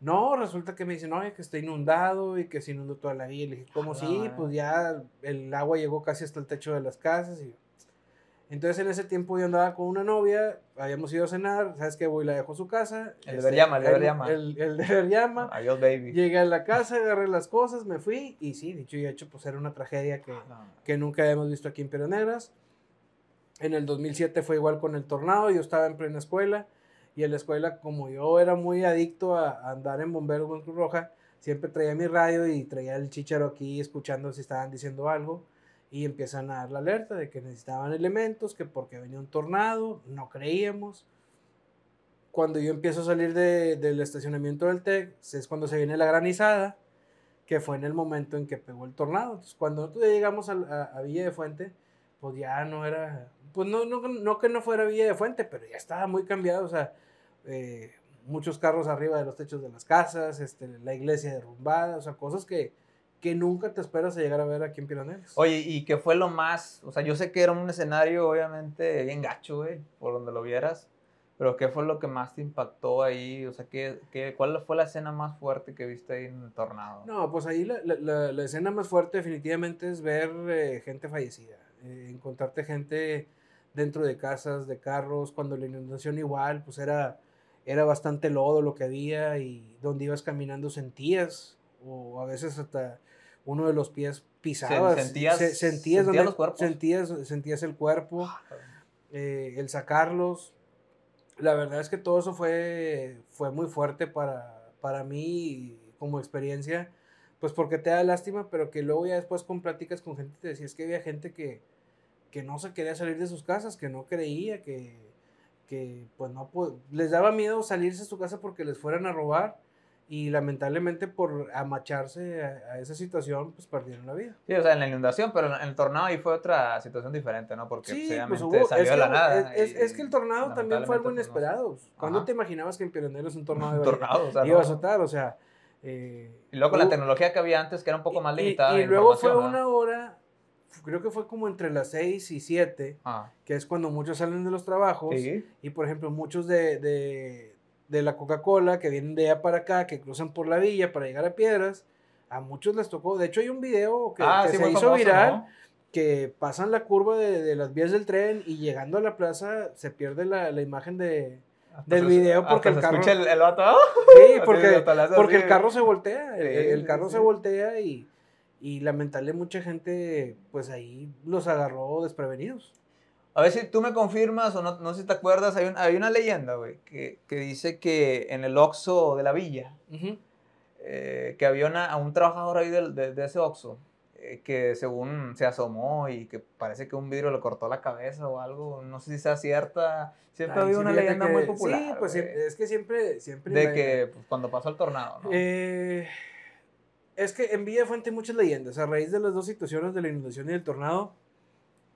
Speaker 2: No, resulta que me dicen, oye, que está inundado y que se inundó toda la villa. Le dije, ¿cómo
Speaker 1: Ah,
Speaker 2: sí? Pues ya el agua llegó casi hasta el techo de las casas. Y... Entonces en ese tiempo yo andaba con una novia, habíamos ido a cenar, ¿sabes qué? Voy y la dejo a su casa.
Speaker 1: El deber llama, el deber llama.
Speaker 2: El, el deber llama.
Speaker 1: Adiós, baby.
Speaker 2: Llegué a la casa, agarré las cosas, me fui y sí, dicho y hecho, pues era una tragedia que,
Speaker 1: No.
Speaker 2: que nunca habíamos visto aquí en Piedras Negras. En el 2007 fue igual con el tornado, yo estaba en plena escuela y en la escuela como yo era muy adicto a, a andar en bomberos en Cruz Roja, siempre traía mi radio y traía el chicharo aquí escuchando si estaban diciendo algo y empiezan a dar la alerta de que necesitaban elementos, que porque venía un tornado, no creíamos. Cuando yo empiezo a salir de- del estacionamiento del TEC, es cuando se viene la granizada, que fue en el momento en que pegó el tornado. Entonces, cuando nosotros llegamos al- a, a Villa de Fuente, pues ya no era, pues no, no, no que no fuera Villa de Fuente, pero ya estaba muy cambiado, o sea, eh, muchos carros arriba de los techos de las casas, este, la iglesia derrumbada, o sea, cosas que, que nunca te esperas a llegar a ver aquí en Piraneras.
Speaker 1: Oye, ¿y qué fue lo más? O sea, yo sé que era un escenario, obviamente, bien gacho, güey, por donde lo vieras. Pero ¿qué fue lo que más te impactó ahí? O sea, ¿qué, qué, ¿cuál fue la escena más fuerte que viste ahí en el tornado?
Speaker 2: No, pues ahí la, la- la- la escena más fuerte definitivamente es ver eh, gente fallecida, eh, encontrarte gente dentro de casas, de carros, cuando la inundación igual, pues era, era bastante lodo lo que había y donde ibas caminando sentías, o a veces hasta uno de los pies pisabas,
Speaker 1: sentías-
Speaker 2: se- sentías,
Speaker 1: sentías los cuerpos.
Speaker 2: sentías, sentías el cuerpo,
Speaker 1: Ah,
Speaker 2: eh, el sacarlos. La verdad es que todo eso fue, fue muy fuerte para, para mí como experiencia, pues porque te da lástima, pero que luego ya después con pláticas con gente te decía, es que había gente que, que no se quería salir de sus casas, que no creía, que, que pues no les daba miedo salirse de su casa porque les fueran a robar y lamentablemente por amacharse a, a esa situación, pues perdieron la vida.
Speaker 1: Sí, o sea, en la inundación, pero en el tornado ahí fue otra situación diferente, ¿no? Porque
Speaker 2: Sí,
Speaker 1: pues,
Speaker 2: hubo-
Speaker 1: salió
Speaker 2: es
Speaker 1: de
Speaker 2: que,
Speaker 1: la nada.
Speaker 2: es,
Speaker 1: y-
Speaker 2: es que el tornado también fue algo
Speaker 1: pues, no.
Speaker 2: inesperado. ¿Cuándo te imaginabas que en Pioneros un tornado
Speaker 1: Un tornado, o sea,
Speaker 2: iba a
Speaker 1: no.
Speaker 2: azotar? O sea, eh,
Speaker 1: Y luego con la tecnología que había antes, que era un poco más
Speaker 2: y-
Speaker 1: limitada.
Speaker 2: Y,
Speaker 1: de
Speaker 2: luego fue
Speaker 1: información,
Speaker 2: una hora, creo que fue como entre las 6 y 7,
Speaker 1: Ah,
Speaker 2: que es cuando muchos salen de los trabajos.
Speaker 1: sí.
Speaker 2: Y por ejemplo, muchos de, de, de la Coca-Cola que vienen de allá para acá, que cruzan por la villa para llegar a Piedras, a muchos les tocó. De hecho, hay un video que,
Speaker 1: Ah,
Speaker 2: que
Speaker 1: sí,
Speaker 2: se hizo
Speaker 1: famoso,
Speaker 2: viral.
Speaker 1: ¿no?
Speaker 2: que pasan la curva de, las vías del tren y llegando a la plaza se pierde la, imagen de, del video porque el carro...
Speaker 1: el, el vato.
Speaker 2: Sí, porque, porque el carro se voltea, el, carro se voltea y, y lamentablemente mucha gente pues ahí los agarró desprevenidos.
Speaker 1: A ver si tú me confirmas o no, no sé si te acuerdas, hay, hay una leyenda, güey, que, que, dice que en el Oxxo de la villa, eh, que había una, a un trabajador ahí de, de, ese Oxxo, eh, que según se asomó y que parece que un vidrio le cortó la cabeza o algo, no sé si sea cierta, siempre había una leyenda muy popular.
Speaker 2: Sí, pues es que siempre... siempre
Speaker 1: de que pues, cuando pasó el tornado, ¿no?
Speaker 2: Eh, es que en Villa Fuente hay muchas leyendas, a raíz de las dos situaciones de la inundación y el tornado,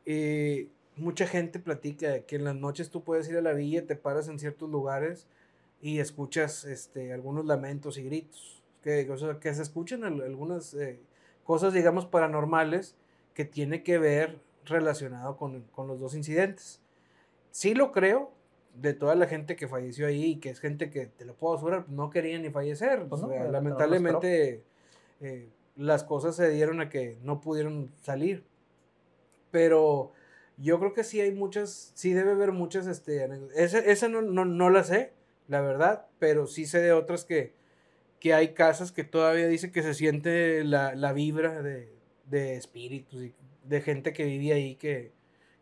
Speaker 2: eh, mucha gente platica que en las noches tú puedes ir a la villa, te paras en ciertos lugares y escuchas este, algunos lamentos y gritos. Que, que se escuchan algunas eh, cosas, digamos, paranormales que tiene que ver relacionado con, con, los dos incidentes. Sí lo creo, de toda la gente que falleció ahí, que es gente que, te lo puedo asegurar, no quería ni fallecer. Pues lamentablemente eh, las cosas se dieron a que no pudieron salir. Pero yo creo que sí hay muchas, sí debe haber muchas, este, esa, no, no, no, la sé, la verdad, pero sí sé de otras que, que hay casas que todavía dice que se siente la, la vibra de, de, espíritus y de gente que vivía ahí que,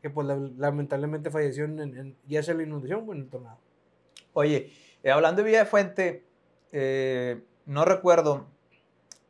Speaker 2: que pues lamentablemente falleció en, ya sea la inundación o en el tornado.
Speaker 1: Oye, eh, hablando de Villa de Fuente, eh, no recuerdo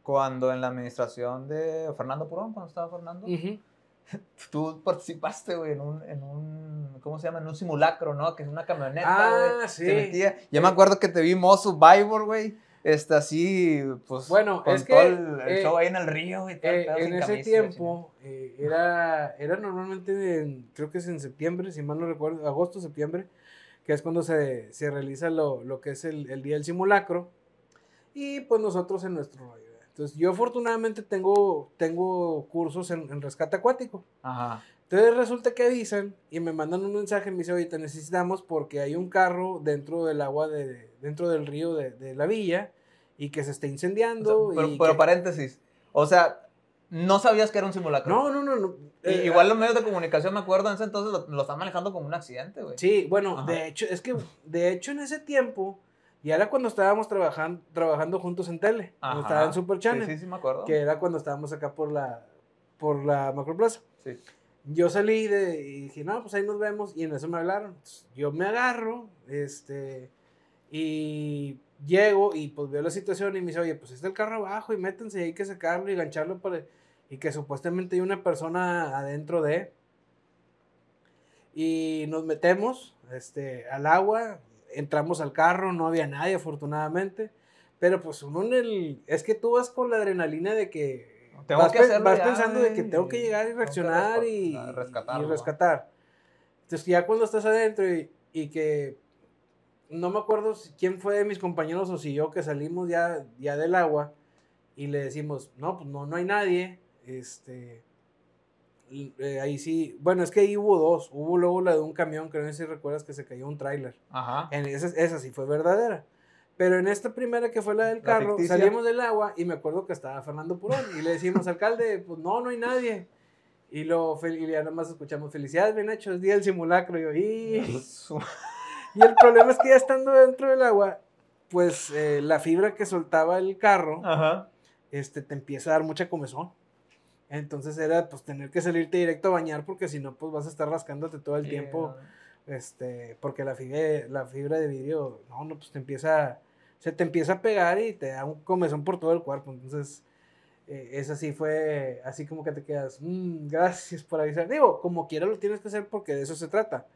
Speaker 1: cuando en la administración de Fernando Purón, cuando estaba Fernando, tú participaste, güey, en un, en un, ¿cómo se llama? En un simulacro, ¿no? Que es una camioneta,
Speaker 2: ah, sí.
Speaker 1: metía. Ya me acuerdo que te vi Mo Survivor, güey. Está así, pues,
Speaker 2: bueno,
Speaker 1: con
Speaker 2: es
Speaker 1: todo
Speaker 2: que,
Speaker 1: el,
Speaker 2: eh,
Speaker 1: show ahí en el río. Y
Speaker 2: tal, eh, en ese tiempo, eh, era, era normalmente, creo que es en septiembre, si mal no recuerdo, agosto, septiembre, que es cuando se, se realiza lo, lo, que es el, el, día del simulacro. Y pues nosotros en nuestro entonces, yo afortunadamente tengo, tengo cursos en, rescate acuático. Ajá. Entonces resulta que avisan y me mandan un mensaje, me dice, oye, te necesitamos porque hay un carro dentro del agua, de, dentro del río de, la villa y que se está incendiando.
Speaker 1: pero, paréntesis, o sea, no sabías que era un simulacro.
Speaker 2: No, no, no.
Speaker 1: Eh, igual los medios de comunicación, me acuerdo, en ese entonces lo, lo están manejando como un accidente, güey.
Speaker 2: Sí, bueno, de hecho, es que, de hecho, en ese tiempo y era cuando estábamos trabajando, trabajando juntos en tele, cuando estaba en Super Channel.
Speaker 1: Sí, sí, me acuerdo.
Speaker 2: Que era cuando estábamos acá por la, por la Macroplaza. Sí. Yo salí de, y dije, no, pues ahí nos vemos. Y en eso me hablaron. yo me agarro, este, y llego y pues veo la situación y me dice, oye, pues está el carro abajo y métanse y hay que sacarlo y gancharlo para... Y que supuestamente hay una persona adentro de... Y nos metemos este, al agua, entramos al carro, no había nadie afortunadamente, pero pues uno en el, es que tú vas con la adrenalina de que
Speaker 1: tengo
Speaker 2: vas,
Speaker 1: que vas
Speaker 2: pensando de que tengo que llegar y reaccionar y, rescatar. Entonces ya cuando estás adentro y, y, que no me acuerdo quién fue de mis compañeros o si yo que salimos ya, ya del agua y le decimos, no, pues no, no hay nadie, este, eh, ahí sí, bueno, es que ahí hubo dos. Hubo luego la de un camión, que no sé si recuerdas que se cayó un tráiler. Ajá. En esa, esa sí fue verdadera. Pero en esta primera que fue la del carro, salimos del agua y me acuerdo que estaba Fernando Purón y le decimos, alcalde, pues no, no hay nadie. Y, lo, y ya nomás escuchamos, felicidades, bien hecho, es día del simulacro. Y yo, y... y el problema es que ya estando dentro del agua, pues eh, la fibra que soltaba el carro, Este, te empieza a dar mucha comezón. Entonces era pues tener que salirte directo a bañar porque si no pues vas a estar rascándote todo el tiempo. Este, porque la fibra, la fibra de vidrio, no, no, pues te empieza, se te empieza a pegar y te da un comezón por todo el cuerpo. Entonces, eh, eso sí fue así como que te quedas, mm, gracias por avisar. Digo, como quiera lo tienes que hacer porque de eso se trata.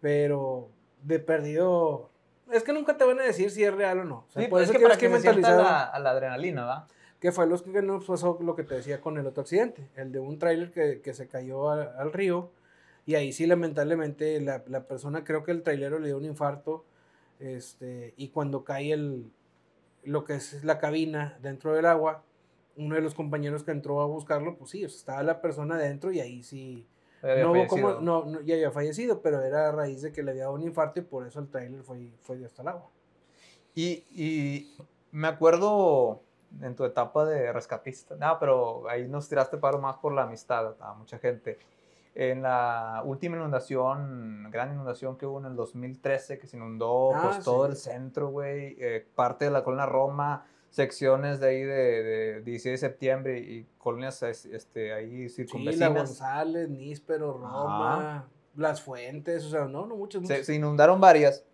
Speaker 2: Pero de perdido, es que nunca te van a decir si es real o no.
Speaker 1: sí, es que, para que, mentalizar a la adrenalina, ¿va?
Speaker 2: Que fue lo que nos pasó lo que te decía con el otro accidente, el de un tráiler que, se cayó al río y ahí sí lamentablemente la, persona, creo que el trailero le dio un infarto este, y cuando cae el, lo que es la cabina dentro del agua, uno de los compañeros que entró a buscarlo, pues sí, estaba la persona dentro y ahí sí... No hubo como, no, ya había fallecido, pero era a raíz de que le había dado un infarto y por eso el trailer fue, fue hasta el agua.
Speaker 1: Y, y me acuerdo en tu etapa de rescatista. No, pero ahí nos tiraste paro más por la amistad a mucha gente. En la última inundación, gran inundación que hubo en el 2013, que se inundó
Speaker 2: Ah,
Speaker 1: pues, todo
Speaker 2: sí.
Speaker 1: el centro, güey, eh, parte de la colonia Roma, secciones de ahí de, de 16 de septiembre y colonias es- este, ahí
Speaker 2: Sí, la
Speaker 1: circunvecinas.
Speaker 2: González, Níspero, Roma, Las Fuentes, o sea, no, no muchas,
Speaker 1: se,
Speaker 2: muchas.
Speaker 1: se inundaron varias.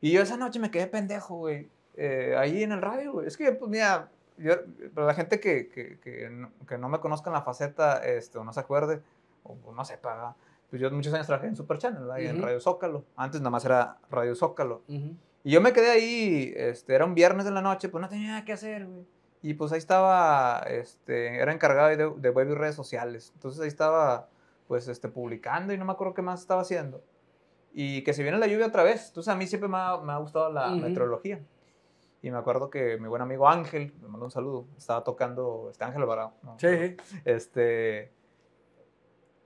Speaker 1: Y yo esa noche me quedé pendejo, güey. eh, ahí en el radio, güey. Es que, pues, mira, yo, para la gente que, que, que, no, que no me conozca en la faceta, este, o no se acuerde, o, o no sepa, pues yo muchos años trabajé en Super Channel, ¿verdad? Y en. Radio Zócalo. Antes nada más era Radio Zócalo.
Speaker 2: Ujú.
Speaker 1: Y yo me quedé ahí, este, era un viernes de la noche, pues no tenía nada que hacer, güey. Y pues ahí estaba, este, era encargado de, de web y redes sociales. Entonces ahí estaba, pues, este, publicando y no me acuerdo qué más estaba haciendo. Y que se viene la lluvia otra vez. Entonces a mí siempre me ha, me ha gustado la
Speaker 2: Ujú.
Speaker 1: meteorología. Y me acuerdo que mi buen amigo Ángel, me mandó un saludo, estaba tocando, este Ángel Alvarado, ¿no?
Speaker 2: Sí,
Speaker 1: este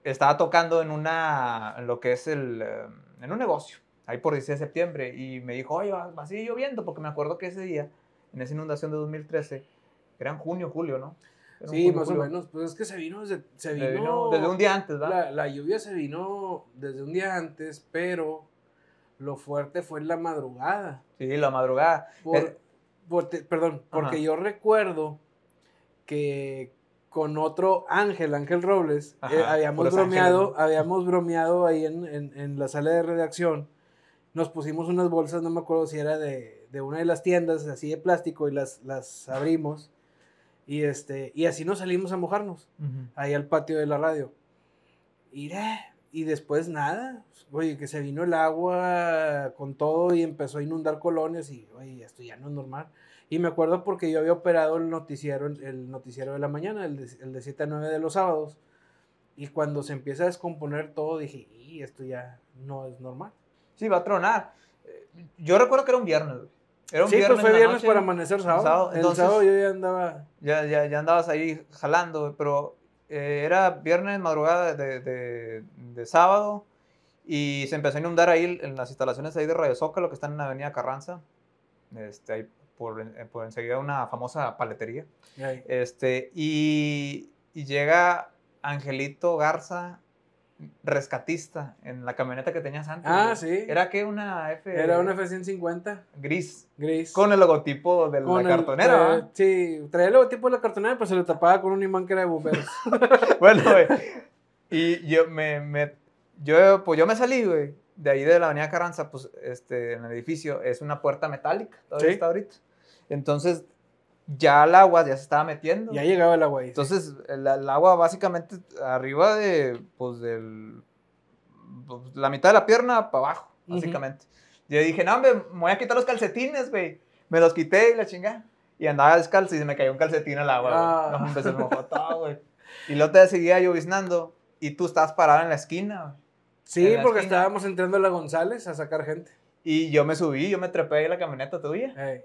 Speaker 1: estaba tocando en una en lo que es el eh, en un negocio ahí por 16 de septiembre y me dijo oye va, va a seguir lloviendo porque me acuerdo que ese día en esa inundación de 2013 era en junio julio no Era
Speaker 2: Sí,
Speaker 1: junio,
Speaker 2: más o menos. Pues es que se vino desde, se vino,
Speaker 1: vino desde un día antes ¿verdad?
Speaker 2: La, la lluvia se vino desde un día antes, pero lo fuerte fue en la madrugada.
Speaker 1: sí la madrugada
Speaker 2: Por-
Speaker 1: Eh,
Speaker 2: perdón, porque
Speaker 1: Ajá.
Speaker 2: yo recuerdo que con otro Ángel, Ángel Robles, eh, habíamos bromeado,
Speaker 1: ángeles, ¿no?
Speaker 2: habíamos bromeado ahí en, en- en la sala de redacción. Nos pusimos unas bolsas, no me acuerdo si era de, de una de las tiendas, así de plástico, y las, las abrimos. Y, este, y así nos salimos a mojarnos, ahí al patio de la radio. Y, eh, y después nada, oye, que se vino el agua con todo y empezó a inundar colonias y, oye, esto ya no es normal. Y me acuerdo porque yo había operado el noticiero, el noticiero de la mañana, el de, el de 7 a 9 de los sábados. Y cuando se empieza a descomponer todo, dije, y esto ya no es normal.
Speaker 1: sí va a tronar Eh, yo recuerdo que era un viernes güey. era un
Speaker 2: Sí, pues
Speaker 1: viernes
Speaker 2: fue
Speaker 1: en la
Speaker 2: viernes
Speaker 1: noche.
Speaker 2: para amanecer sábado.
Speaker 1: sábado,
Speaker 2: el
Speaker 1: entonces-
Speaker 2: sábado yo ya andaba...
Speaker 1: ya, ya, ya andabas ahí jalando, pero eh, era viernes, madrugada de, de, de sábado, y se empezó a inundar ahí en las instalaciones ahí de Radio Zócalo, que están en la avenida Carranza, este, ahí por, eh, por enseguida una famosa paletería,
Speaker 2: ay,
Speaker 1: este, y, y llega Angelito Garza, rescatista, en la camioneta que tenías antes.
Speaker 2: Ah, sí.
Speaker 1: ¿Era que Una F...
Speaker 2: Era una F-150
Speaker 1: Gris,
Speaker 2: gris.
Speaker 1: con el logotipo de
Speaker 2: Con
Speaker 1: la
Speaker 2: el-
Speaker 1: cartonera,
Speaker 2: sí, traía el logotipo de la cartonera, pero se lo tapaba con un imán que era de bomberos.
Speaker 1: Bueno, güey. Y yo me, me- yo, pues yo me salí, güey, de ahí de la avenida Carranza, pues, este, en el edificio, es una puerta metálica, todavía
Speaker 2: Sí.
Speaker 1: está ahorita. Entonces, ya el agua ya se estaba metiendo.
Speaker 2: ya llegaba el agua ahí. sí.
Speaker 1: Entonces, el, el agua básicamente arriba de, pues, del, pues, la mitad de la pierna para abajo, básicamente. Yo dije, no, hombre, me voy a quitar los calcetines, güey. Me los quité y la chingada. Y andaba descalzo y se me cayó un calcetín al agua, güey.
Speaker 2: Ah.
Speaker 1: No, hombre, se me todo, güey. Y luego te seguía lloviznando y tú estabas parado en la esquina, güey.
Speaker 2: sí, porque
Speaker 1: esquina.
Speaker 2: estábamos entrando a la González a sacar gente.
Speaker 1: Y yo me subí, yo me trepé ahí en la camioneta tuya.
Speaker 2: Ey.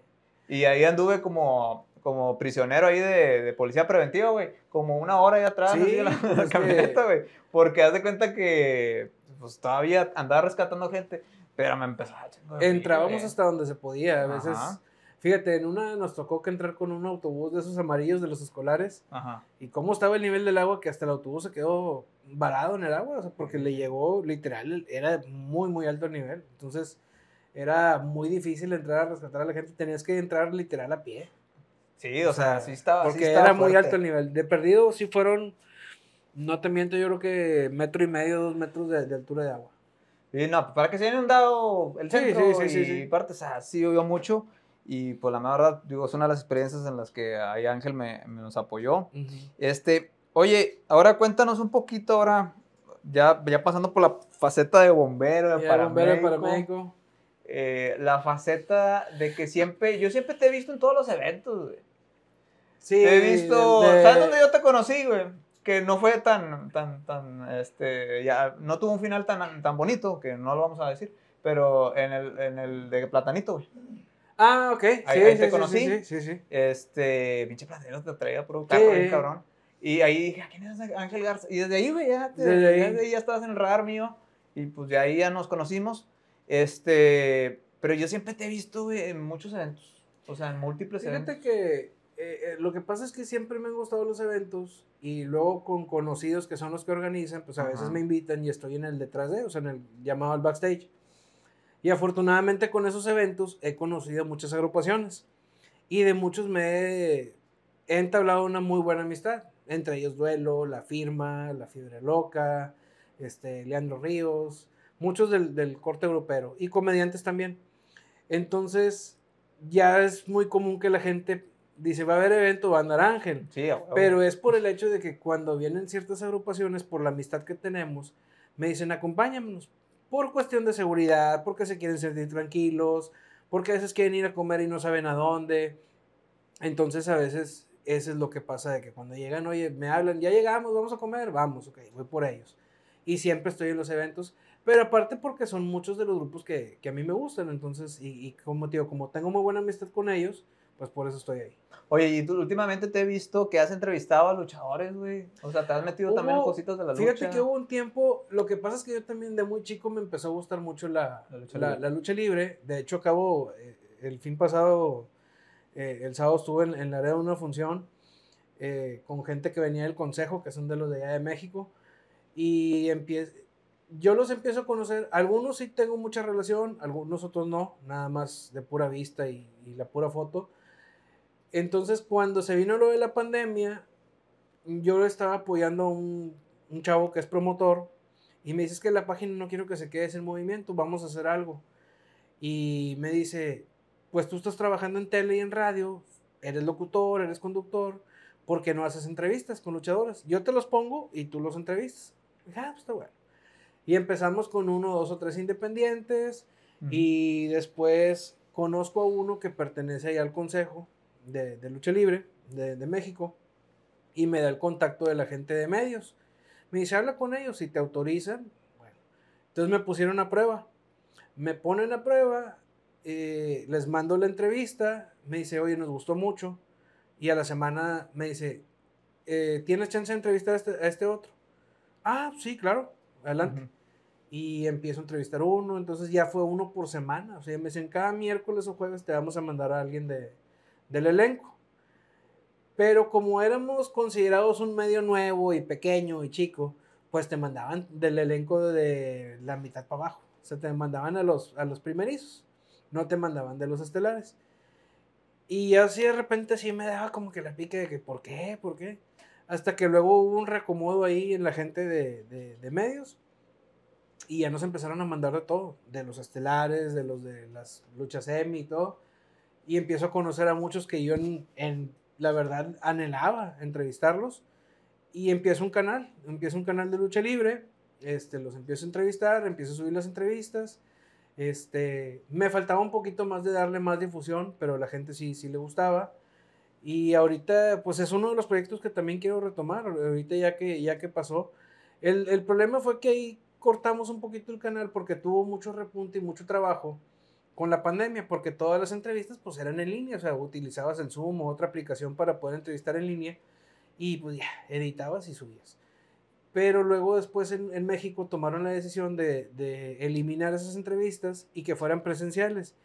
Speaker 1: Y ahí anduve como, como prisionero ahí de, de policía preventiva, güey. Como una hora ahí atrás
Speaker 2: Sí,
Speaker 1: así en la,
Speaker 2: pues
Speaker 1: la camioneta, güey. Porque haz de cuenta que pues todavía andaba rescatando gente, pero me empezaba a de
Speaker 2: Entrábamos
Speaker 1: güey.
Speaker 2: hasta donde se podía. A veces,
Speaker 1: Ajá.
Speaker 2: fíjate, en una nos tocó que entrar con un autobús de esos amarillos de los escolares.
Speaker 1: Ajá.
Speaker 2: Y cómo estaba el nivel del agua que hasta el autobús se quedó varado en el agua. O sea, porque le llegó literal, era muy, muy alto el nivel. Entonces, era muy difícil entrar a rescatar a la gente. Tenías que entrar literal a pie.
Speaker 1: Sí, o, sea, sí estaba. sí
Speaker 2: Porque
Speaker 1: estaba
Speaker 2: era muy
Speaker 1: fuerte.
Speaker 2: alto el nivel. De perdido sí fueron, no te miento, yo creo que metro y medio, dos metros de, de altura de agua.
Speaker 1: Sí, no, para que se haya inundado el
Speaker 2: Sí,
Speaker 1: centro
Speaker 2: sí, sí,
Speaker 1: y
Speaker 2: sí, sí.
Speaker 1: parte, o sea, sí llovió mucho. Y pues la verdad, digo, es una de las experiencias en las que ahí Ángel me, me nos apoyó. Este, oye, ahora cuéntanos un poquito ahora, ya, ya pasando por la faceta de bombero, de
Speaker 2: bombero,
Speaker 1: paramédico,
Speaker 2: paramédico.
Speaker 1: eh, la faceta de que siempre, yo siempre te he visto en todos los eventos, güey.
Speaker 2: Sí,
Speaker 1: he visto,
Speaker 2: de-
Speaker 1: ¿sabes dónde yo te conocí, güey? Que no fue tan, tan, tan, este, ya, no tuvo un final tan, tan bonito, que no lo vamos a decir, pero en el, en el de Platanito, güey.
Speaker 2: Ah, ok. Sí,
Speaker 1: Ahí- ahí
Speaker 2: sí,
Speaker 1: te
Speaker 2: sí,
Speaker 1: conocí.
Speaker 2: Sí, sí, sí.
Speaker 1: Este, pinche Platanito te traía un carro, bien cabrón. Y ahí dije, ¿a quién es Ángel Garza? Y desde ahí, güey, ya, te-
Speaker 2: Desde ahí.
Speaker 1: ya desde ahí ya estabas en el radar mío. Y pues de ahí ya nos conocimos. Este, pero yo siempre te he visto, güey, en muchos eventos. O sea, en múltiples
Speaker 2: Fíjate
Speaker 1: eventos.
Speaker 2: que eh, eh, lo que pasa es que siempre me han gustado los eventos y luego con conocidos que son los que organizan, pues a veces me invitan y estoy en el detrás de, o sea, en el llamado al backstage. Y afortunadamente con esos eventos he conocido muchas agrupaciones y de muchos me he, entablado una muy buena amistad, entre ellos Duelo, La Firma, La Fiebre Loca, este, Leandro Ríos, muchos del, del corte europeo y comediantes también. Entonces, ya es muy común que la gente dice, va a haber evento, va a andar Ángel.
Speaker 1: Sí,
Speaker 2: Pero es por el hecho de que cuando vienen ciertas agrupaciones, por la amistad que tenemos, me dicen, acompáñanos, por cuestión de seguridad, porque se quieren sentir tranquilos, porque a veces quieren ir a comer y no saben a dónde. Entonces a veces eso es lo que pasa de que cuando llegan, oye, me hablan, ya llegamos, vamos a comer, vamos, ok, voy por ellos. Y siempre estoy en los eventos, pero aparte porque son muchos de los grupos que, que a mí me gustan, entonces, y, y como digo, como tengo muy buena amistad con ellos, pues por eso estoy ahí.
Speaker 1: Oye, y tú últimamente te he visto que has entrevistado a luchadores, güey. O sea, te has metido también en cositas de la
Speaker 2: lucha. Fíjate que hubo un tiempo, lo que pasa es que yo también de muy chico me empezó a gustar mucho la, la, lucha, libre. De hecho, acabo, eh, el fin pasado, eh, el sábado estuve en, en la área de una función eh, con gente que venía del consejo, que son de los de allá de México. Y yo los empiezo a conocer. Algunos sí tengo mucha relación, algunos otros no, nada más de pura vista y, y la pura foto entonces, cuando se vino lo de la pandemia, yo estaba apoyando a un, un chavo que es promotor y me dice que la página no quiero que se quede sin movimiento, vamos a hacer algo. Y me dice, pues tú estás trabajando en tele y en radio, eres locutor, eres conductor, ¿por qué no haces entrevistas con luchadoras? Yo te los pongo y tú los entrevistas. Y dije, ah, pues está bueno. Y empezamos con uno, dos o tres independientes y después conozco a uno que pertenece ahí al consejo de, lucha libre de, México y me da el contacto de la gente de medios. Me dice, habla con ellos, si te autorizan. Bueno, entonces me pusieron a prueba. Me ponen a prueba, eh, les mando la entrevista, me dice, oye, nos gustó mucho. Y a la semana me dice, eh, ¿tienes chance de entrevistar a este, a este otro? Ah, sí, claro, adelante. Y empiezo a entrevistar uno, entonces ya fue uno por semana. O sea, me dicen, cada miércoles o jueves te vamos a mandar a alguien de, del elenco. Pero como éramos considerados un medio nuevo y pequeño y chico, pues te mandaban del elenco de la mitad para abajo. O sea, te mandaban a los, a los primerizos, no te mandaban de los estelares. Y así de repente sí me daba como que la pique de que, ¿por qué? ¿Por qué? Hasta que luego hubo un reacomodo ahí en la gente de, de medios. Y ya nos empezaron a mandar de todo, de los estelares, de los de las luchas semi y todo y empiezo a conocer a muchos que yo en, la verdad anhelaba entrevistarlos y empiezo un canal, empiezo un canal de lucha libre, este, los empiezo a entrevistar, empiezo a subir las entrevistas, este, me faltaba un poquito más de darle más difusión, pero la gente sí, sí le gustaba. Y ahorita, pues es uno de los proyectos que también quiero retomar, ahorita ya que, ya que pasó. El, el problema fue que ahí cortamos un poquito el canal porque tuvo mucho repunte y mucho trabajo con la pandemia, porque todas las entrevistas pues eran en línea, o sea, utilizabas el Zoom o otra aplicación para poder entrevistar en línea y pues ya, editabas y subías. Pero luego después en, México tomaron la decisión de, eliminar esas entrevistas y que fueran presenciales.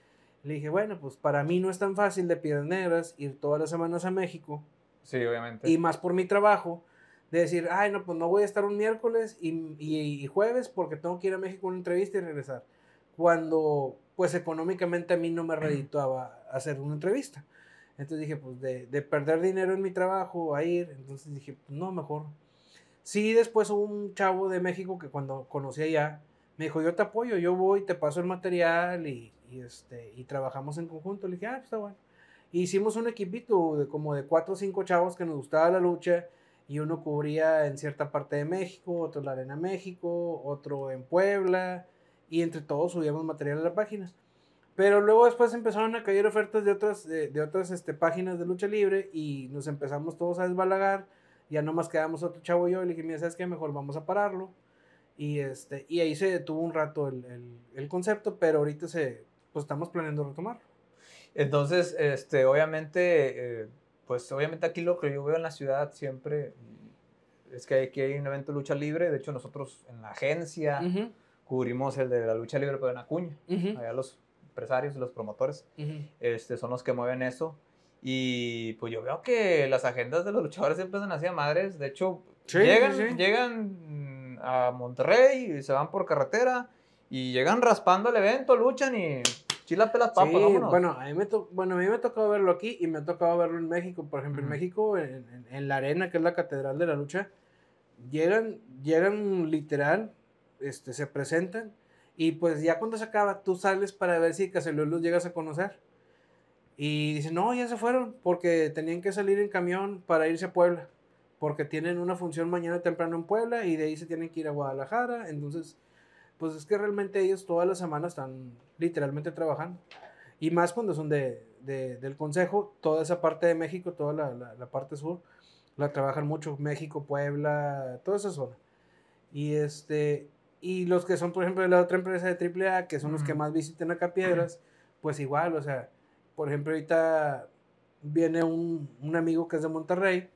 Speaker 2: Le dije, bueno, pues para mí no es tan fácil de Piedras Negras ir todas las semanas a México.
Speaker 1: Sí, obviamente.
Speaker 2: Y más por mi trabajo, de decir, ay, no, pues no voy a estar un miércoles y, y jueves porque tengo que ir a México a una entrevista y regresar. Cuando pues económicamente a mí no me redituaba hacer una entrevista. Entonces dije, pues de, de, perder dinero en mi trabajo a ir, entonces dije, pues no, mejor. Sí, después hubo un chavo de México que cuando conocí allá, me dijo, yo te apoyo, yo voy, te paso el material y, y este, y trabajamos en conjunto. Le dije, ah, pues está bueno. hicimos un equipito de como de cuatro o cinco chavos que nos gustaba la lucha y uno cubría en cierta parte de México, otro en la Arena México, otro en Puebla, y entre todos subíamos material a la página. Pero luego después empezaron a caer ofertas de otras, de, otras este, páginas de lucha libre y nos empezamos todos a desbalagar. Ya nomás quedamos otro chavo y yo. Y le dije, mira, ¿sabes qué? Mejor vamos a pararlo. Y, este, y ahí se detuvo un rato el, el, el concepto, pero ahorita se, pues estamos planeando retomar.
Speaker 1: Entonces, este, obviamente, eh, pues obviamente aquí lo que yo veo en la ciudad siempre es que aquí hay un evento de lucha libre. De hecho, nosotros en la agencia cubrimos el de la lucha libre, pero en Acuña. Allá los empresarios, los promotores, este, son los que mueven eso. Y pues yo veo que las agendas de los luchadores siempre son así a madres. De hecho, llegan, llegan a Monterrey y se van por carretera y llegan raspando el evento, luchan y chilate las papas,
Speaker 2: sí, Bueno, a mí me bueno, a mí me ha tocado verlo aquí y me ha tocado verlo en México. Por ejemplo, en México, en, en, la arena, que es la catedral de la lucha, llegan, llegan literal, este, se presentan y pues ya cuando se acaba, tú sales para ver si Caselú los llegas a conocer. Y dicen, no, ya se fueron, porque tenían que salir en camión para irse a Puebla, porque tienen una función mañana temprano en Puebla y de ahí se tienen que ir a Guadalajara. Entonces, pues es que realmente ellos todas las semanas están literalmente trabajando. Y más cuando son de, del Consejo, toda esa parte de México, toda la, la, parte sur, la trabajan mucho, México, Puebla, toda esa zona. Y este, y los que son, por ejemplo, de la otra empresa de AAA, que son los que más visiten acá Piedras, pues igual, o sea, por ejemplo, ahorita viene un, un, amigo que es de Monterrey,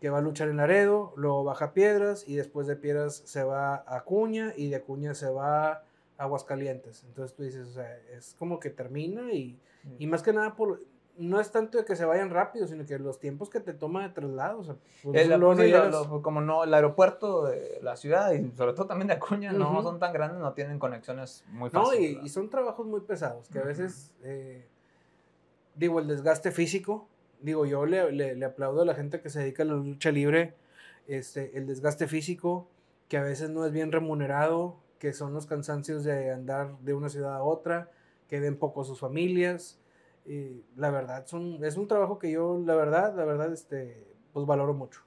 Speaker 2: que va a luchar en Laredo, luego baja Piedras y después de Piedras se va a Cuña y de Cuña se va a Aguascalientes. Entonces tú dices, o sea, es como que termina y, y más que nada por, no es tanto de que se vayan rápido, sino que los tiempos que te toma de traslado. O sea,
Speaker 1: pues como no, el aeropuerto de la ciudad y sobre todo también de Acuña no son tan grandes, no tienen conexiones muy fáciles.
Speaker 2: No, y, son trabajos muy pesados, que a veces... Eh, digo, el desgaste físico, digo, yo le, le, aplaudo a la gente que se dedica a la lucha libre, este, el desgaste físico, que a veces no es bien remunerado, que son los cansancios de andar de una ciudad a otra, que ven poco a sus familias. Y la verdad, son, es un trabajo que yo, la verdad, la verdad, este, pues valoro mucho.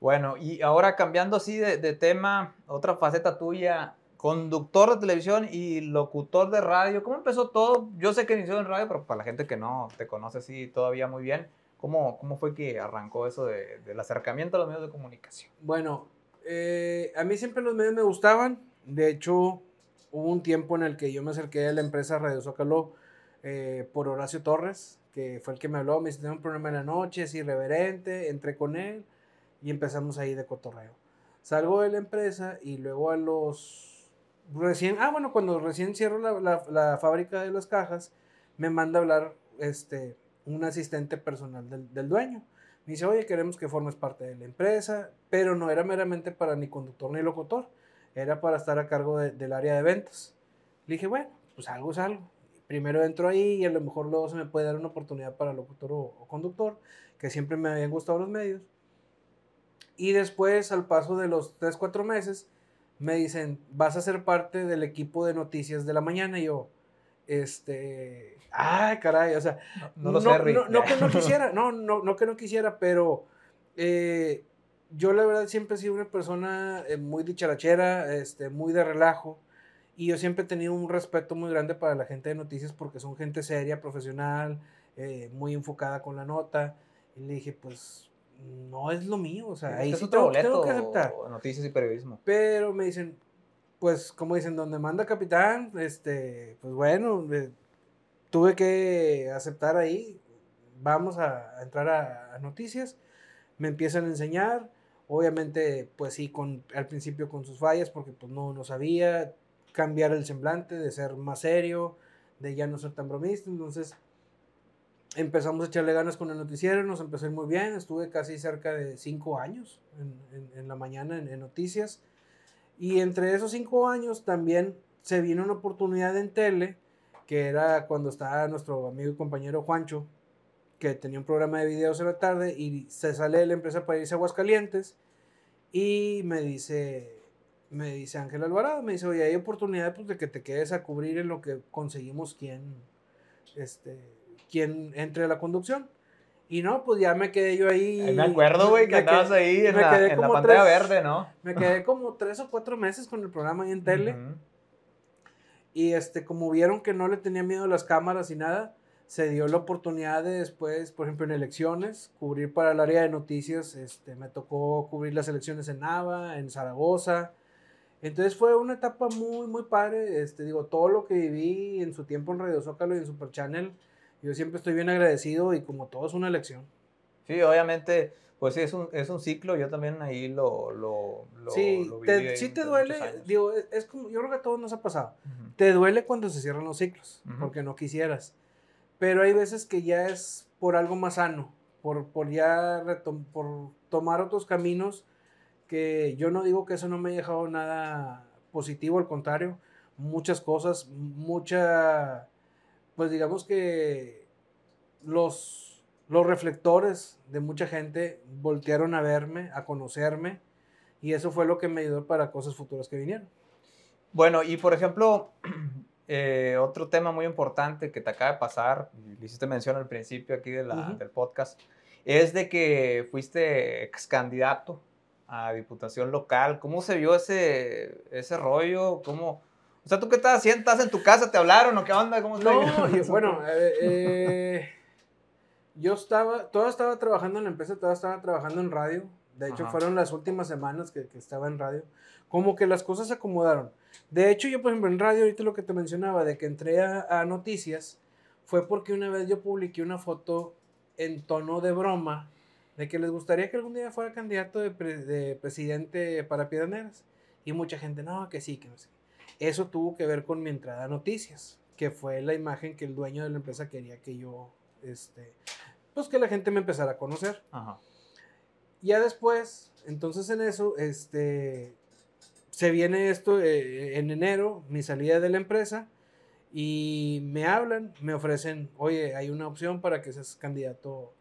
Speaker 1: Bueno, y ahora cambiando así de, de tema, otra faceta tuya, conductor de televisión y locutor de radio. ¿Cómo empezó todo? Yo sé que inició en radio, pero para la gente que no te conoce así todavía muy bien, ¿cómo, cómo fue que arrancó eso de, del acercamiento a los medios de comunicación?
Speaker 2: Bueno, eh, a mí siempre los medios me gustaban. De hecho, hubo un tiempo en el que yo me acerqué a la empresa Radio Zócalo eh, por Horacio Torres, que fue el que me habló, me dice, tengo un problema en la noche, es irreverente, entré con él y empezamos ahí de cotorreo. Salgo de la empresa y luego a los recién, ah, bueno, cuando recién cierro la, la, fábrica de las cajas, me manda hablar este, un asistente personal del, del, dueño. Me dice, oye, queremos que formes parte de la empresa, pero no era meramente para ni conductor ni locutor, era para estar a cargo del área de ventas. Le dije, bueno, pues algo es algo. Primero entro ahí y a lo mejor luego se me puede dar una oportunidad para locutor o, o conductor, que siempre me habían gustado los medios. Y después, al paso de los 3, 4 meses, me dicen, vas a ser parte del equipo de noticias de la mañana. Y yo, este, ay, caray, o sea, no, no, no, no, que no quisiera, no, no, no que no quisiera, pero eh, yo la verdad siempre he sido una persona eh, muy dicharachera, este, muy de relajo. Y yo siempre he tenido un respeto muy grande para la gente de noticias porque son gente seria, profesional, eh, muy enfocada con la nota. Y le dije, pues no es lo mío, o sea, ahí sí tengo, que aceptar.
Speaker 1: Noticias y periodismo.
Speaker 2: Pero me dicen, pues, como dicen, donde manda capitán, este, pues bueno, tuve que aceptar ahí, vamos a, entrar a, noticias, me empiezan a enseñar, obviamente, pues sí, con, al principio con sus fallas, porque pues no, no sabía, cambiar el semblante, de ser más serio, de ya no ser tan bromista, entonces empezamos a echarle ganas con el noticiero, nos empezó muy bien, estuve casi cerca de cinco años en, en, la mañana en, noticias. Y entre esos cinco años también se vino una oportunidad en tele, que era cuando estaba nuestro amigo y compañero Juancho, que tenía un programa de videos en la tarde y se sale de la empresa para irse a Aguascalientes y me dice, me dice Ángel Alvarado, me dice, oye, hay oportunidad pues, de que te quedes a cubrir en lo que conseguimos quien, este, quien entre a la conducción. Y no, pues ya me quedé yo ahí.
Speaker 1: me acuerdo, güey, que andabas ahí en, la, en la, pantalla verde, ¿no?
Speaker 2: Me quedé como tres o cuatro meses con el programa ahí en tele. Y este, como vieron que no le tenía miedo a las cámaras y nada, se dio la oportunidad de después, por ejemplo, en elecciones, cubrir para el área de noticias. Este, me tocó cubrir las elecciones en Nava, en Zaragoza. Entonces fue una etapa muy, muy padre. Este, digo, todo lo que viví en su tiempo en Radio Zócalo y en Super Channel yo siempre estoy bien agradecido y como todo es una elección.
Speaker 1: Sí, obviamente, pues sí, es un, es un ciclo, yo también ahí lo, lo,
Speaker 2: Sí, te, sí te duele, digo, es, como, yo creo que a todos nos ha pasado. Te duele cuando se cierran los ciclos, porque no quisieras. Pero hay veces que ya es por algo más sano, por, por ya por tomar otros caminos que yo no digo que eso no me haya dejado nada positivo, al contrario, muchas cosas, mucha, pues digamos que los, los reflectores de mucha gente voltearon a verme, a conocerme, y eso fue lo que me ayudó para cosas futuras que vinieron.
Speaker 1: Bueno, y por ejemplo, eh, otro tema muy importante que te acaba de pasar, le hiciste mención al principio aquí de la, del podcast, es de que fuiste ex candidato a diputación local. ¿Cómo se vio ese, ese rollo? ¿Cómo, o sea, ¿tú qué estás haciendo? ¿Estás en tu casa? ¿Te hablaron o qué onda? ¿Cómo
Speaker 2: no, bueno, eh, eh, yo estaba, todo estaba trabajando en la empresa, todo estaba trabajando en radio. De hecho, fueron las últimas semanas que, que, estaba en radio. Como que las cosas se acomodaron. De hecho, yo, por ejemplo, en radio, ahorita lo que te mencionaba, de que entré a, a noticias, fue porque una vez yo publiqué una foto en tono de broma de que les gustaría que algún día fuera candidato de, de presidente para Piedras Y mucha gente, no, que sí, que no sé. Eso tuvo que ver con mi entrada a noticias, que fue la imagen que el dueño de la empresa quería que yo, este, pues que la gente me empezara a conocer. Ajá. Ya después, entonces en eso, este, se viene esto eh, en enero, mi salida de la empresa, y me hablan, me ofrecen, oye, hay una opción para que seas candidato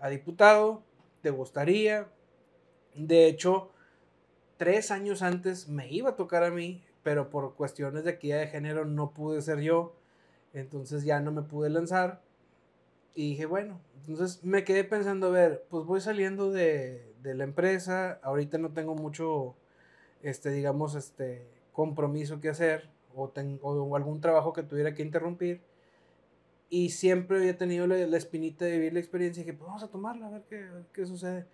Speaker 2: a diputado, te gustaría. De hecho, tres años antes me iba a tocar a mí, pero por cuestiones de equidad de género no pude ser yo. Entonces ya no me pude lanzar. Y dije, bueno, entonces me quedé pensando, a ver, pues voy saliendo de, la empresa, ahorita no tengo mucho, este, digamos, este, compromiso que hacer o, tengo, o algún trabajo que tuviera que interrumpir y siempre había tenido la, espinita de vivir la experiencia y dije, pues vamos a tomarla, a ver qué, qué sucede.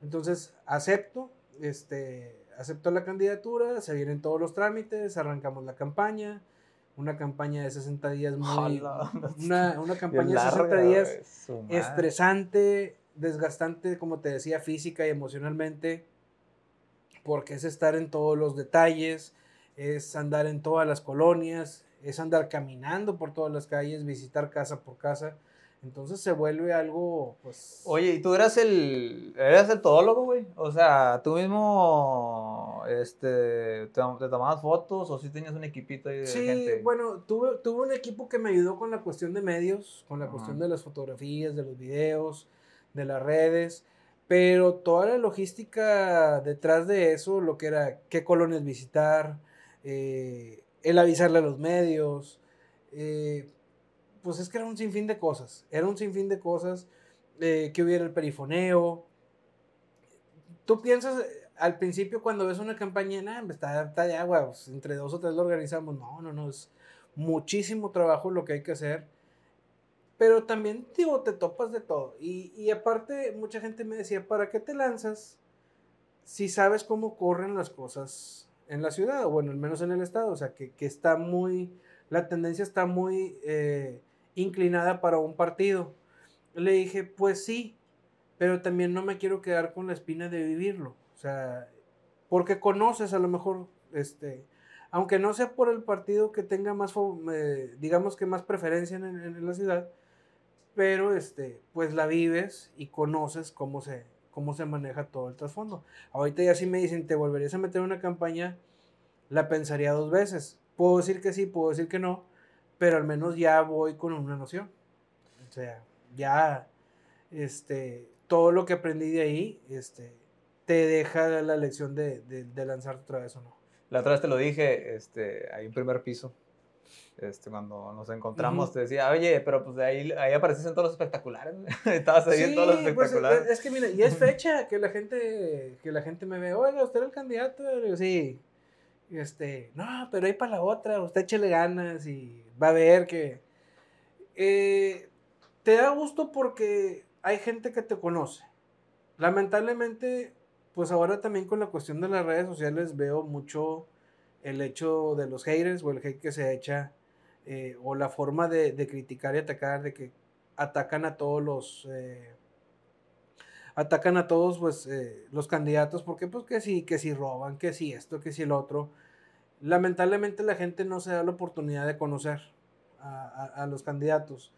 Speaker 2: Entonces, acepto, este, acepto la candidatura, se vienen todos los trámites, arrancamos la campaña, una campaña de 60 días muy... una, una, campaña de 60 días estresante, desgastante, como te decía, física y emocionalmente, porque es estar en todos los detalles, es andar en todas las colonias, es andar caminando por todas las calles, visitar casa por casa. Entonces se vuelve algo, pues...
Speaker 1: Oye, ¿y tú eras el, eras el todólogo, güey? O sea, ¿tú mismo este, te, tomabas fotos o si sí tenías un equipito ahí de
Speaker 2: gente? Sí, bueno, tuve, tuve un equipo que me ayudó con la cuestión de medios, con la cuestión de las fotografías, de los videos, de las redes, pero toda la logística detrás de eso, lo que era qué colonias visitar, eh, el avisarle a los medios, eh, pues es que era un sinfín de cosas, era un sinfín de cosas, eh, que hubiera el perifoneo. Tú piensas al principio cuando ves una campaña, nada, está, está ya, pues, entre dos o tres lo organizamos, no, no, no, es muchísimo trabajo lo que hay que hacer. Pero también, digo, te topas de todo. Y, y aparte, mucha gente me decía, ¿para qué te lanzas si sabes cómo corren las cosas en la ciudad, o bueno, al menos en el estado, o sea, que, está muy, la tendencia está muy eh, inclinada para un partido. Le dije, pues sí, pero también no me quiero quedar con la espina de vivirlo, o sea, porque conoces a lo mejor, este, aunque no sea por el partido que tenga más, eh, digamos que más preferencia en, en, la ciudad, pero este, pues la vives y conoces cómo se, cómo se maneja todo el trasfondo. Ahorita ya si me dicen, ¿te volverías a meter en una campaña? La pensaría dos veces. Puedo decir que sí, puedo decir que no, pero al menos ya voy con una noción. O sea, ya, este, todo lo que aprendí de ahí, este, te deja la lección de, de, de lanzarte otra vez o no.
Speaker 1: La otra vez te lo dije, este, ahí en primer piso este, cuando nos encontramos, te decía, oye, pero pues de ahí, ahí apareces en todos los espectaculares, estabas ahí en todos los pues, espectaculares.
Speaker 2: Pues, es que mira, y es fecha que la gente, que la gente me ve, oiga, usted era el candidato, y sí, este, no, pero ahí para la otra, usted échele ganas y va a ver que eh, te da gusto porque hay gente que te conoce. Lamentablemente, pues ahora también con la cuestión de las redes sociales veo mucho el hecho de los haters o el hate que se echa eh, o la forma de, criticar y atacar, de que atacan a todos los... Eh, atacan a todos pues, eh, los candidatos porque pues que si, que si roban, que si esto, que si el otro. Lamentablemente la gente no se da la oportunidad de conocer a, los candidatos.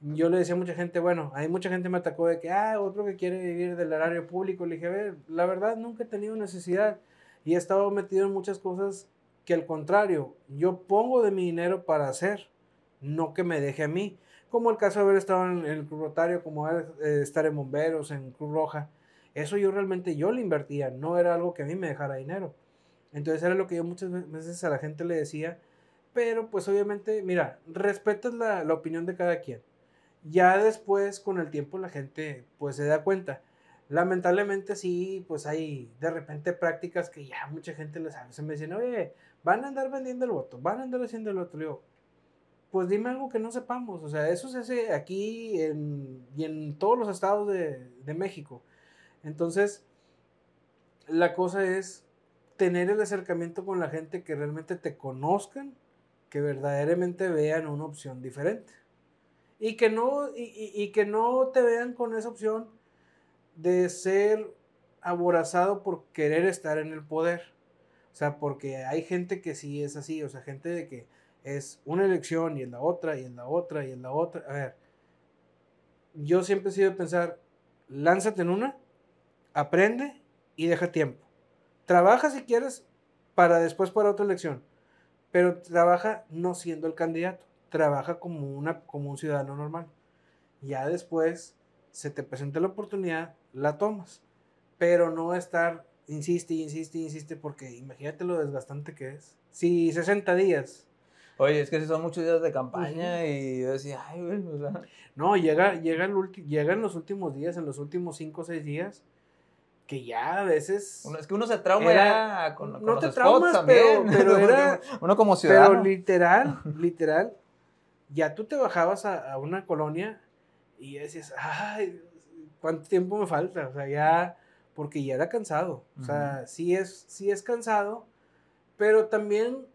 Speaker 2: yo le decía a mucha gente, bueno, hay mucha gente me atacó de que, ah, otro que quiere vivir del horario público. Le dije, a ver, la verdad nunca he tenido necesidad y he estado metido en muchas cosas que al contrario, yo pongo de mi dinero para hacer, no que me deje a mí. Como el caso de haber estado en el Club Rotario, como eh, estar en Bomberos, en Cruz Roja. Eso yo realmente yo le invertía, no era algo que a mí me dejara dinero. Entonces era lo que yo muchas veces a la gente le decía, pero pues obviamente, mira, respetas la, la opinión de cada quien. Ya después, con el tiempo, la gente pues se da cuenta. Lamentablemente sí, pues hay de repente prácticas que ya mucha gente les sabe. Se me dicen, oye, van a andar vendiendo el voto, van a andar haciendo el otro. Digo, pues dime algo que no sepamos. O sea, eso se hace aquí y en todos los estados de, de México. Entonces, la cosa es tener el acercamiento con la gente que realmente te conozcan, que verdaderamente vean una opción diferente. Y que no, y, y que no te vean con esa opción de ser aborazado por querer estar en el poder. O sea, porque hay gente que sí es así, o sea, gente de que es una elección y en la otra y en la otra y en la otra. A ver, yo siempre he sido de pensar, lánzate en una, aprende y deja tiempo. Trabaja si quieres para después para otra elección, pero trabaja no siendo el candidato, trabaja como, una, como un ciudadano normal. Ya después se te presenta la oportunidad, la tomas, pero no estar insiste, insiste, insiste, porque imagínate lo desgastante que es. Sí, 60 días.
Speaker 1: Oye, es que si son muchos días de campaña y yo decía, ay, güey, o sea.
Speaker 2: No, llega, llega, el llega en los últimos días, en los últimos 5 o 6 días, que ya a veces.
Speaker 1: es que uno se trauma ya con, con no te traumas, también.
Speaker 2: Pero, era. uno como ciudadano. Pero literal, literal, ya tú te bajabas a, a una colonia y decías, ay, ¿cuánto tiempo me falta? O sea, ya porque ya era cansado. O sea, sí es, sí es cansado, pero también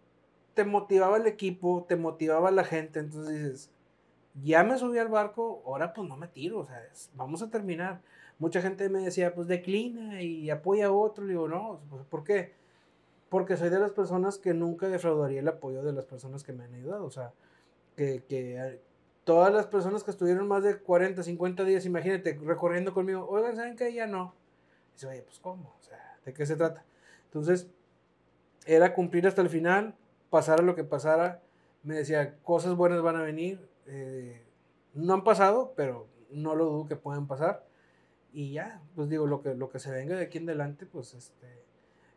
Speaker 2: te motivaba el equipo, te motivaba la gente. Entonces dices, ya me subí al barco, ahora pues no me tiro, o sea, vamos a terminar. Mucha gente me decía, pues declina y apoya a otro. Le digo, no, pues, ¿por qué? Porque soy de las personas que nunca defraudaría el apoyo de las personas que me han ayudado. O sea, que, que todas las personas que estuvieron más de 40, 50 días, imagínate, recorriendo conmigo, oigan, ¿saben qué? Ya no dice, oye, pues ¿cómo? O sea, ¿de qué se trata? Entonces, era cumplir hasta el final, pasara lo que pasara. Me decía, cosas buenas van a venir. Eh, no han pasado, pero no lo dudo que puedan pasar. Y ya, pues digo, lo que, lo que se venga de aquí en adelante, pues este,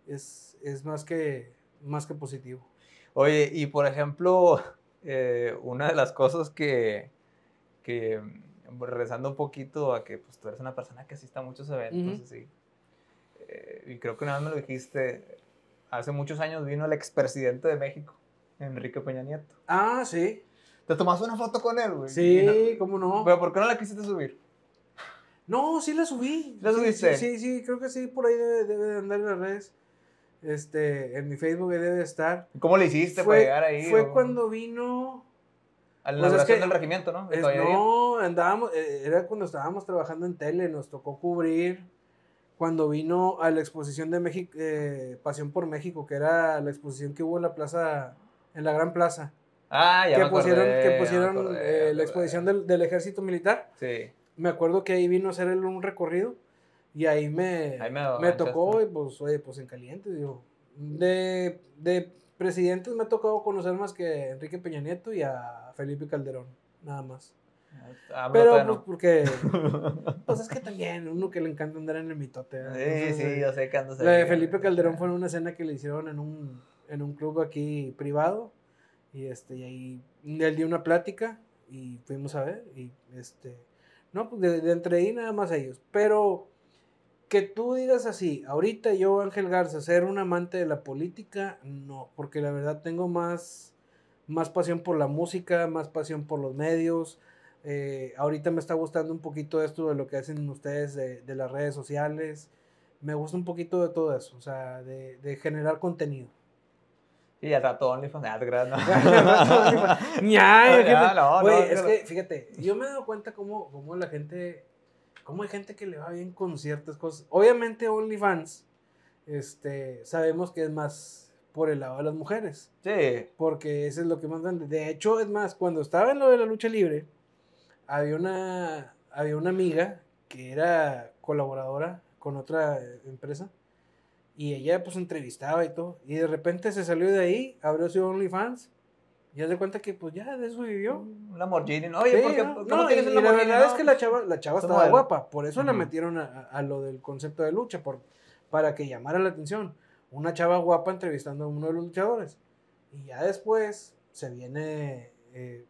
Speaker 2: es, es más, que, más que positivo.
Speaker 1: Oye, y por ejemplo, eh, una de las cosas que, que, regresando un poquito a que pues, tú eres una persona que asiste a muchos eventos, así, eh, y creo que una vez me lo dijiste, hace muchos años vino el expresidente de México, Enrique Peña Nieto.
Speaker 2: Ah, sí.
Speaker 1: ¿Te tomaste una foto con él, güey?
Speaker 2: Sí, cómo no.
Speaker 1: Pero ¿por qué no la quisiste subir?
Speaker 2: No, sí la subí.
Speaker 1: ¿La subiste?
Speaker 2: Sí, sí, creo que sí, por ahí debe, de andar en las redes. Este, en mi Facebook debe estar.
Speaker 1: ¿Cómo le hiciste
Speaker 2: fue,
Speaker 1: para llegar ahí?
Speaker 2: Fue cuando vino...
Speaker 1: A la pues del regimiento, ¿no?
Speaker 2: no, andábamos, eh, era cuando estábamos trabajando en tele, nos tocó cubrir cuando vino a la exposición de México, eh, Pasión por México, que era la exposición que hubo en la plaza, en la Gran Plaza.
Speaker 1: Ah, ya
Speaker 2: que
Speaker 1: me
Speaker 2: pusieron,
Speaker 1: acordé,
Speaker 2: que pusieron eh, la exposición del, del, ejército militar.
Speaker 1: Sí.
Speaker 2: Me acuerdo que ahí vino a hacer un recorrido y ahí me,
Speaker 1: ahí me,
Speaker 2: me tocó, y pues, oye, pues en caliente, digo. De, de presidentes me ha tocado conocer más que Enrique Peña Nieto y a Felipe Calderón, nada más.
Speaker 1: Ah,
Speaker 2: pero pues porque pues es que también uno que le encanta andar en el mitote.
Speaker 1: sí, sí, yo sé que andas
Speaker 2: La de Felipe Calderón fue en una escena que le hicieron en un, en un club aquí privado y este y ahí él dio una plática y fuimos a ver y este no pues de, de entre ahí nada más ellos, pero que tú digas así, ahorita yo Ángel Garza ser un amante de la política, no, porque la verdad tengo más más pasión por la música, más pasión por los medios, eh, ahorita me está gustando un poquito esto de lo que hacen ustedes de, de, las redes sociales. Me gusta un poquito de todo eso, o sea, de, de generar contenido.
Speaker 1: Y al rato OnlyFans, ah, no.
Speaker 2: ya, no, no, es que, fíjate, yo me he dado cuenta cómo, cómo la gente, cómo hay gente que le va bien con ciertas cosas. Obviamente OnlyFans, este, sabemos que es más por el lado de las mujeres.
Speaker 1: Sí.
Speaker 2: Porque eso es lo que más grande. De hecho, es más, cuando estaba en lo de la lucha libre, había una, había una amiga que era colaboradora con otra empresa y ella pues entrevistaba y todo. Y de repente se salió de ahí, abrió su OnlyFans. Y ya se cuenta que pues ya de eso vivió.
Speaker 1: Un Lamborghini, ¿no? Oye,
Speaker 2: Sí,
Speaker 1: ¿por qué-
Speaker 2: no,
Speaker 1: ¿cómo
Speaker 2: no,
Speaker 1: tienes
Speaker 2: la verdad es que la chava, la chava estaba
Speaker 1: modelo.
Speaker 2: guapa. Por eso la metieron a, a- lo del concepto de lucha, por, para que llamara la atención. Una chava guapa entrevistando a uno de los luchadores. Y ya después se viene eh,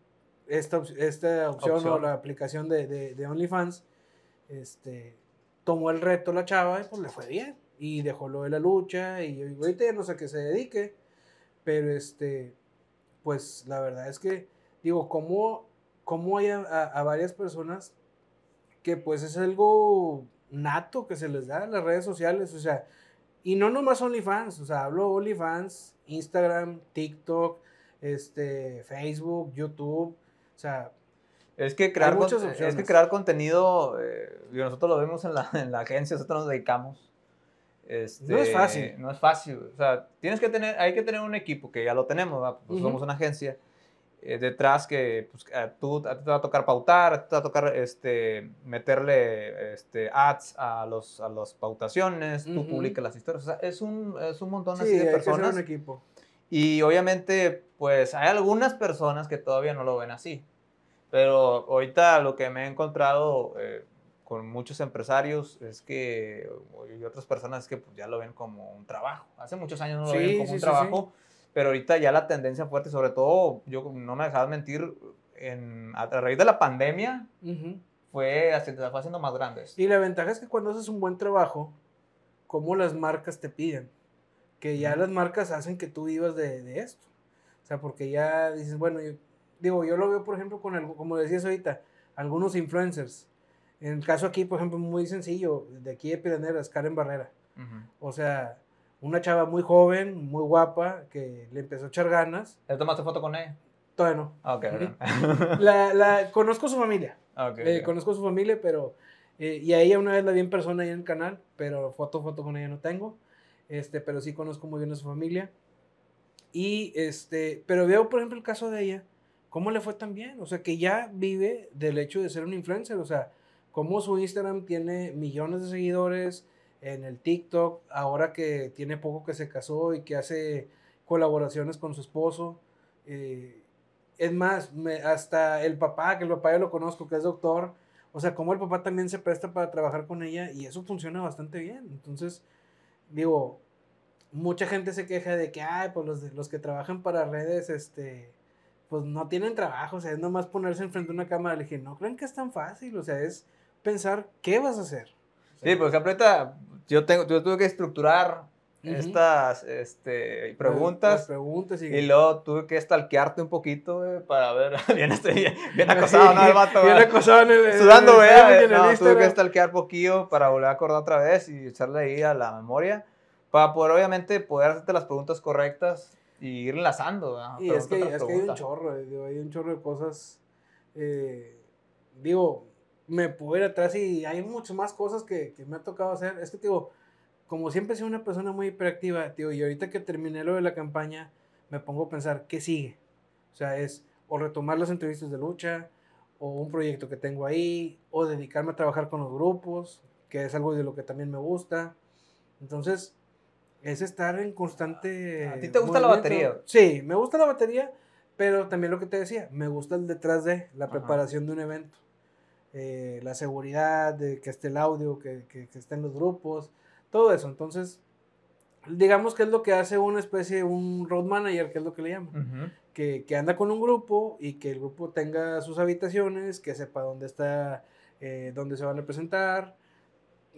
Speaker 2: esta, esta opción, o la aplicación de, de, de OnlyFans. Este, tomó el reto la chava y pues le fue bien. Y dejó lo de la lucha. Y ahorita ya no sé a qué se dedique. Pero este, pues la verdad es que, digo, ¿cómo, cómo hay a, a- a varias personas que pues es algo nato que se les da en las redes sociales? O sea, y no nomás OnlyFans, o sea, hablo OnlyFans, Instagram, TikTok, este, Facebook, YouTube, o sea,
Speaker 1: Es que crear, es que crear contenido, eh, nosotros lo vemos en la, en la agencia, nosotros nos dedicamos. Este,
Speaker 2: No es fácil.
Speaker 1: No es fácil. O sea, tienes que tener, hay que tener un equipo, que ya lo tenemos, pues
Speaker 2: Ujú.
Speaker 1: somos una agencia. eh, detrás que pues, a, tú, a ti te va a tocar pautar, a ti te va a tocar este, meterle este, ads a los a las pautaciones, tú
Speaker 2: Ujú.
Speaker 1: publicas las historias. O sea, es un, es un montón
Speaker 2: sí,
Speaker 1: así de
Speaker 2: hay que ser
Speaker 1: personas.
Speaker 2: un equipo.
Speaker 1: Y obviamente, pues hay algunas personas que todavía no lo ven así. Pero ahorita lo que me he encontrado eh, con muchos empresarios es que, y otras personas es que pues, ya lo ven como un trabajo. Hace muchos años no lo
Speaker 2: Sí,
Speaker 1: ven como
Speaker 2: sí,
Speaker 1: un
Speaker 2: sí,
Speaker 1: trabajo, pero ahorita ya la tendencia fuerte, sobre todo, yo no me dejaba mentir, en, a raíz de la pandemia
Speaker 2: Ujú.
Speaker 1: fue, así- se fue haciendo más grandes.
Speaker 2: Y la ventaja es que cuando haces un buen trabajo, como las marcas te piden, que ya las marcas hacen que tú vivas de, de esto. O sea, porque ya dices, bueno, yo, digo, yo lo veo, por ejemplo, con, algo, como decías ahorita, algunos influencers. En el caso aquí, por ejemplo, muy sencillo, de aquí de Piraneras, Karen Barrera.
Speaker 1: Ujú.
Speaker 2: O sea, una chava muy joven, muy guapa, que le empezó a echar ganas.
Speaker 1: ¿Ya tomaste foto con ella?
Speaker 2: Todavía no.
Speaker 1: Ah, Ok,
Speaker 2: Ujú. La, la, conozco su familia.
Speaker 1: Ah, ok,
Speaker 2: Eh,
Speaker 1: ok.
Speaker 2: conozco su familia, pero. eh, y a ella una vez la vi en persona ahí en el canal, pero foto, foto con ella no tengo. Este, pero sí conozco muy bien a su familia. Y este, pero veo, por ejemplo, el caso de ella, cómo le fue tan bien. O sea, que ya vive del hecho de ser un influencer. O sea, cómo su Instagram tiene millones de seguidores, en el TikTok, ahora que tiene poco que se casó y que hace colaboraciones con su esposo. eh, es más, me- hasta el papá, que el papá yo lo conozco, que es doctor, o sea, como el papá también se presta para trabajar con ella y eso funciona bastante bien. Entonces, digo, mucha gente se queja de que, ay, pues los, los que trabajan para redes, este, pues no tienen trabajo, o sea, es nomás ponerse enfrente de una cámara. Le dije, no crean que es tan fácil, o sea, es pensar qué vas a hacer. O sea,
Speaker 1: Sí, por ejemplo, ahorita yo, tengo, yo tuve que estructurar
Speaker 2: Ujú.
Speaker 1: estas este,
Speaker 2: las
Speaker 1: preguntas
Speaker 2: preguntas y,
Speaker 1: y luego tuve que stalkearte un poquito güey, para ver. bien, bien, bien acosado, ¿no? El vato,
Speaker 2: Bien acosado en el,
Speaker 1: Sudando,
Speaker 2: el
Speaker 1: No, tuve que stalkear poquillo para volver a acordar otra vez y echarle ahí a la memoria. Para poder, obviamente, poder hacerte las preguntas correctas y ir enlazando. ¿verdad?
Speaker 2: Y es que, es que hay un chorro, eh, digo, hay un chorro de cosas. eh, digo, me puedo ir atrás y hay muchas más cosas que, que me ha tocado hacer. Es que, digo, como siempre sido una persona muy hiperactiva, digo, y ahorita que terminé lo de la campaña, me pongo a pensar, ¿qué sigue? O sea, es o retomar las entrevistas de lucha, o un proyecto que tengo ahí, o dedicarme a trabajar con los grupos, que es algo de lo que también me gusta. Entonces, es estar en constante.
Speaker 1: ¿A ti te gusta la batería?
Speaker 2: Sí, me gusta la batería, pero también lo que te decía, me gusta el detrás de la
Speaker 1: Ajá.
Speaker 2: preparación de un evento. Eh, la seguridad, de que esté el audio, que, que, que estén los grupos, todo eso. Entonces, digamos que es lo que hace una especie, un road manager, que es lo que le llaman que, que anda con un grupo y que el grupo tenga sus habitaciones, que sepa dónde está, eh, dónde se van a presentar,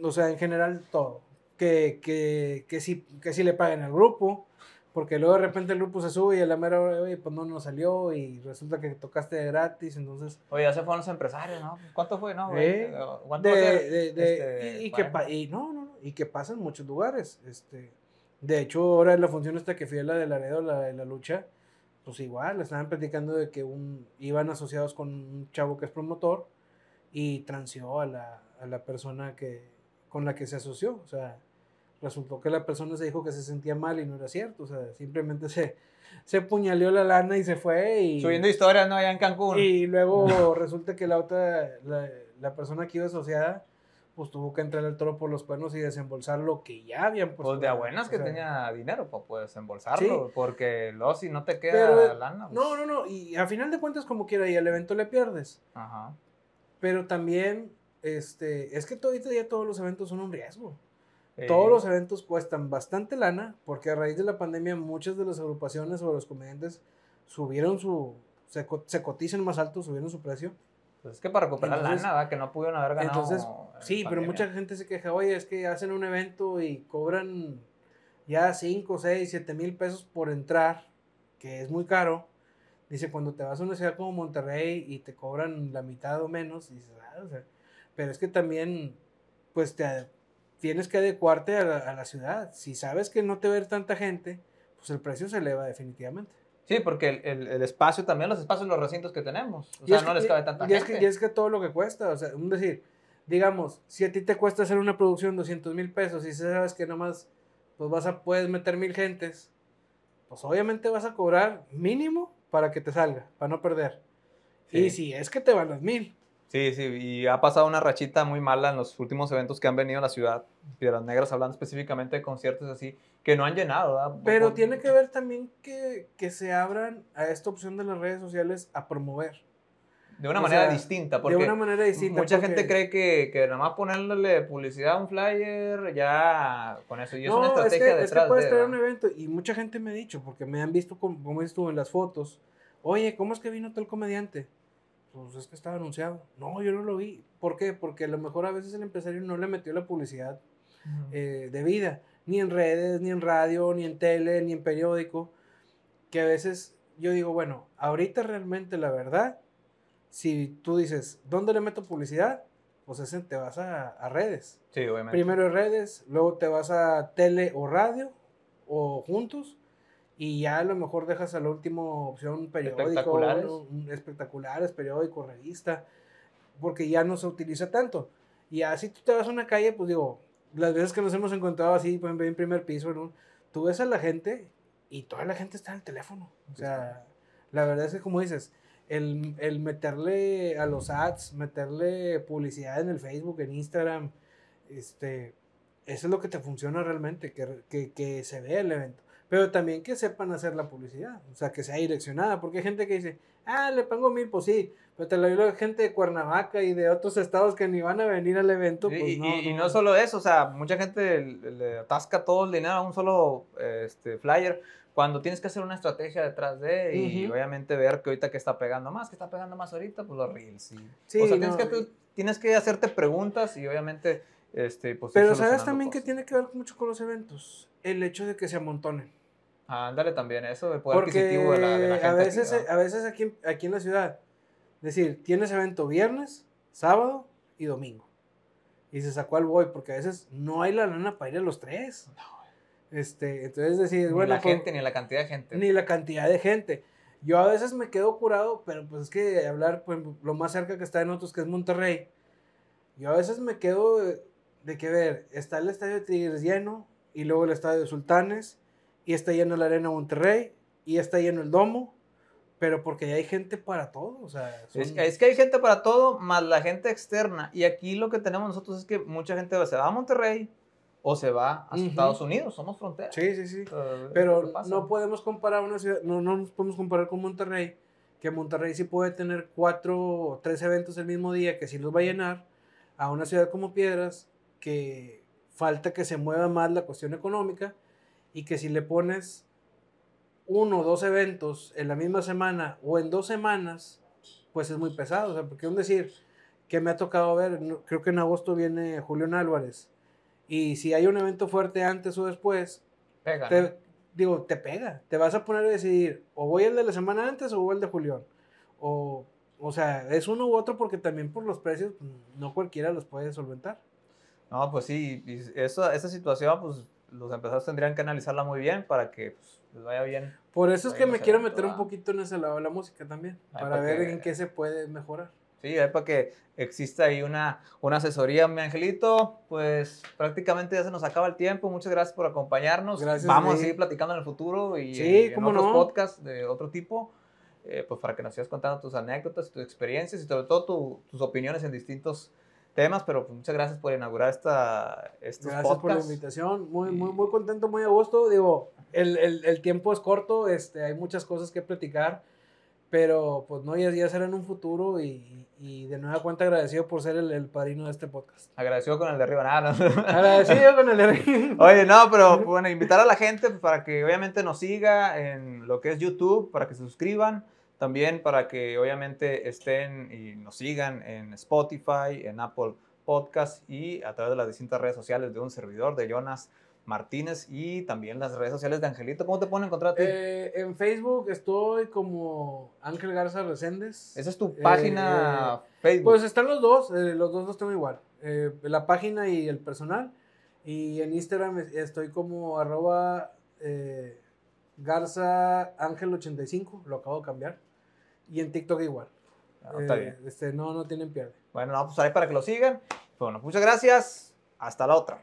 Speaker 2: o sea, en general todo. Que, que, que, si, que si le paguen al grupo, porque luego de repente el grupo se sube y a la mera hora, oye, pues no nos salió y resulta que tocaste de gratis, entonces...
Speaker 1: Oye, ya se fueron los empresarios, ¿no? ¿Cuánto fue, no?
Speaker 2: Eh?
Speaker 1: ¿Cuánto
Speaker 2: De, de- de-
Speaker 1: Este,
Speaker 2: y, y que y no, no, no, y que pasa en muchos lugares. Este, de hecho, ahora en la función esta que fui a la de Laredo, la de la lucha, pues igual, estaban platicando de que un, iban asociados con un chavo que es promotor y transió a la, a la persona que, con la que se asoció. O sea, resultó que la persona se dijo que se sentía mal y no era cierto, o sea, simplemente se, se puñaleó la lana y se fue. Y,
Speaker 1: Subiendo historias, ¿no? Allá en Cancún.
Speaker 2: Y luego resulta que la otra, la, la persona que iba asociada, pues tuvo que entrar al toro por los cuernos y desembolsar lo que ya habían
Speaker 1: puesto. Pues de a buenas que tenía dinero para poder desembolsarlo,
Speaker 2: Sí.
Speaker 1: porque luego si no te queda
Speaker 2: Pero,
Speaker 1: lana. pues,
Speaker 2: No, no, no, y a final de cuentas como quiera y al evento le pierdes.
Speaker 1: Ajá.
Speaker 2: Pero también, este, es que ahorita ya todos los eventos son un riesgo. Todos los eventos cuestan bastante lana, porque a raíz de la pandemia muchas de las agrupaciones o los comediantes subieron su, se, se cotizan más alto, subieron su precio.
Speaker 1: Pues es que para recuperar
Speaker 2: Entonces-
Speaker 1: lana, ¿verdad? Que no pudieron haber ganado.
Speaker 2: Entonces,
Speaker 1: en
Speaker 2: sí, pero mucha gente se queja, oye, es que hacen un evento y cobran ya 5, 6, 7 mil pesos por entrar, que es muy caro. Dice, cuando te vas a una ciudad como Monterrey y te cobran la mitad o menos, dices, ah, o sea, pero es que también, pues te tienes que adecuarte a la, a la ciudad. Si sabes que no te va a ver tanta gente, pues el precio se eleva definitivamente.
Speaker 1: Sí, porque el, el- el espacio también, los espacios, los recintos que tenemos. O
Speaker 2: Y
Speaker 1: sea,
Speaker 2: es
Speaker 1: no
Speaker 2: que-
Speaker 1: les cabe tanta
Speaker 2: y es
Speaker 1: gente.
Speaker 2: que, y es que todo lo que cuesta, o sea, un decir, digamos, si a ti te cuesta hacer una producción 200 mil pesos y sabes que nomás pues vas a, puedes meter mil gentes, pues obviamente vas a cobrar mínimo para que te salga, para no perder.
Speaker 1: Sí.
Speaker 2: Y si es que te van las mil.
Speaker 1: Sí, sí, y ha pasado una rachita muy mala en los últimos eventos que han venido a la ciudad. Piedras Negras, hablando específicamente de conciertos así, que no han llenado, ¿verdad?
Speaker 2: Pero
Speaker 1: Por-
Speaker 2: tiene que ver también que, que se abran a esta opción de las redes sociales a promover.
Speaker 1: De una
Speaker 2: o
Speaker 1: manera
Speaker 2: sea,
Speaker 1: distinta, porque
Speaker 2: de una manera distinta.
Speaker 1: mucha
Speaker 2: porque-
Speaker 1: gente cree que, que nada más ponerle publicidad a un flyer, ya con eso. Y es una estrategia
Speaker 2: es que, es que
Speaker 1: detrás
Speaker 2: puedes
Speaker 1: de,
Speaker 2: traer un evento y mucha gente me ha dicho, porque me han visto como, como tú en las fotos, oye, ¿cómo es que vino tal comediante? Pues es que estaba anunciado. No, yo no lo vi. ¿Por qué? Porque a lo mejor a veces el empresario no le metió la publicidad eh, debida, ni en redes, ni en radio, ni en tele, ni en periódico, que a veces yo digo, bueno, ahorita realmente la verdad, si tú dices, ¿dónde le meto publicidad? Pues ese te vas a, a redes.
Speaker 1: Sí, obviamente.
Speaker 2: Primero redes, luego te vas a tele o radio o juntos y ya a lo mejor dejas a la última opción periódico,
Speaker 1: Espectaculares.
Speaker 2: Un- espectaculares, periódico, revista, porque ya no se utiliza tanto. Y así tú te vas a una calle, pues digo, las veces que nos hemos encontrado así, por ejemplo, en primer piso, ¿no? tú ves a la gente y toda la gente está en el teléfono. O sea, la verdad es que como dices, el, el meterle a los ads, meterle publicidad en el Facebook, en Instagram, este, eso es lo que te funciona realmente, que, que, que se vea el evento. Pero también que sepan hacer la publicidad, o sea, que sea direccionada, porque hay gente que dice, ah, le pongo mil, pues sí, pero te lo digo gente de Cuernavaca y de otros estados que ni van a venir al evento, pues
Speaker 1: y,
Speaker 2: no,
Speaker 1: y- y
Speaker 2: no.
Speaker 1: no solo eso, o sea, mucha gente le, atasca todo el dinero a un solo este, flyer cuando tienes que hacer una estrategia detrás de y
Speaker 2: Ujú.
Speaker 1: obviamente ver que ahorita que está pegando más, que está pegando más ahorita, pues los reels. y-
Speaker 2: Sí,
Speaker 1: o sea, tienes,
Speaker 2: no,
Speaker 1: que, tú- tienes que hacerte preguntas y obviamente, este, pues
Speaker 2: Pero sabes también que
Speaker 1: cosas.
Speaker 2: tiene que ver mucho con los eventos, el hecho de que se amontonen.
Speaker 1: Ándale también, eso de poder
Speaker 2: Porque
Speaker 1: adquisitivo de la, de la gente.
Speaker 2: a
Speaker 1: aquí,
Speaker 2: veces,
Speaker 1: ¿verdad?
Speaker 2: a veces aquí, en- aquí en la ciudad, es decir, tienes evento viernes, sábado y domingo. Y dices, ¿a cuál voy? Porque a veces no hay la lana para ir a los tres. Este, entonces decir,
Speaker 1: ni
Speaker 2: bueno,
Speaker 1: la
Speaker 2: pues,
Speaker 1: gente, ni la cantidad de gente.
Speaker 2: ni la cantidad de gente. Yo a veces me quedo curado, pero pues es que hablar, pues, lo más cerca que está de nosotros, que es Monterrey, yo a veces me quedo de, de que ver, está el estadio de Tigres lleno, y luego el estadio de Sultanes, y está lleno la Arena Monterrey, y está lleno el Domo, pero porque ya hay gente para todo, o sea,
Speaker 1: Es, que hay gente para todo, más la gente externa. Y aquí lo que tenemos nosotros es que mucha gente se va a Monterrey o se va a. Estados Unidos. Somos frontera.
Speaker 2: sí, sí, sí. Pero no podemos comparar una ciudad, no, no nos podemos comparar con Monterrey, que Monterrey sí puede tener cuatro o tres eventos el mismo día, que sí los va a llenar, a una ciudad como Piedras, que falta que se mueva más la cuestión económica, y que si le pones uno o dos eventos en la misma semana o en dos semanas, pues es muy pesado, o sea, porque un decir que me ha tocado ver, no- creo que en agosto viene Julián Álvarez, y si hay un evento fuerte antes o después,
Speaker 1: Pega, ¿no?
Speaker 2: te, digo, te pega. Te vas a poner a decidir, o voy el de la semana antes o voy el de Julián. O, o sea, es uno u otro porque también por los precios pues, no cualquiera los puede solventar.
Speaker 1: No, pues sí, y eso, esa situación, pues los empresarios tendrían que analizarla muy bien para que pues, les vaya bien.
Speaker 2: Por eso es que me quiero meter un poquito en ese lado de la música también, para ver
Speaker 1: porque-
Speaker 2: en qué se puede mejorar.
Speaker 1: Sí, es para que exista ahí una, una asesoría, mi angelito. Pues prácticamente ya se nos acaba el tiempo. Muchas gracias por acompañarnos.
Speaker 2: Gracias,
Speaker 1: Vamos a seguir platicando en el futuro y
Speaker 2: Sí,
Speaker 1: en otros
Speaker 2: no.
Speaker 1: podcasts de otro tipo. eh, pues para que nos sigas contando tus anécdotas, tus experiencias y sobre todo tu- tus opiniones en distintos temas. Pero muchas gracias por inaugurar esta, estos
Speaker 2: Gracias por la
Speaker 1: podcasts.
Speaker 2: invitación. Muy, muy, muy contento, muy a gusto. Digo, el, el, el tiempo es corto, este, hay muchas cosas que platicar, pero pues no, ya, ya será en un futuro y, y de nueva cuenta agradecido por ser el, el padrino de este podcast.
Speaker 1: Agradecido con el de arriba, nada. ¿no?
Speaker 2: Agradecido con el...
Speaker 1: Oye, no, pero bueno, invitar a la gente para que obviamente nos siga en lo que es YouTube, para que se suscriban, también para que obviamente estén y nos sigan en Spotify, en Apple Podcast y a través de las distintas redes sociales de un servidor, de Jonas Martínez y también las redes sociales de Angelito. ¿Cómo te pueden encontrar a ti?
Speaker 2: Eh, en Facebook estoy como Ángel Garza Reséndez.
Speaker 1: Esa es tu
Speaker 2: eh,
Speaker 1: página Facebook.
Speaker 2: Pues están los dos, eh, los dos los tengo igual. Eh, la página y el personal. Y en Instagram es- estoy como arroba eh, Garza Ángel 85, lo acabo de cambiar. Y en TikTok igual.
Speaker 1: Ah, está
Speaker 2: Eh,
Speaker 1: bien.
Speaker 2: Este, no, no tienen pierde.
Speaker 1: Bueno, no, pues ahí para que lo sigan. Bueno, muchas gracias. Hasta la otra.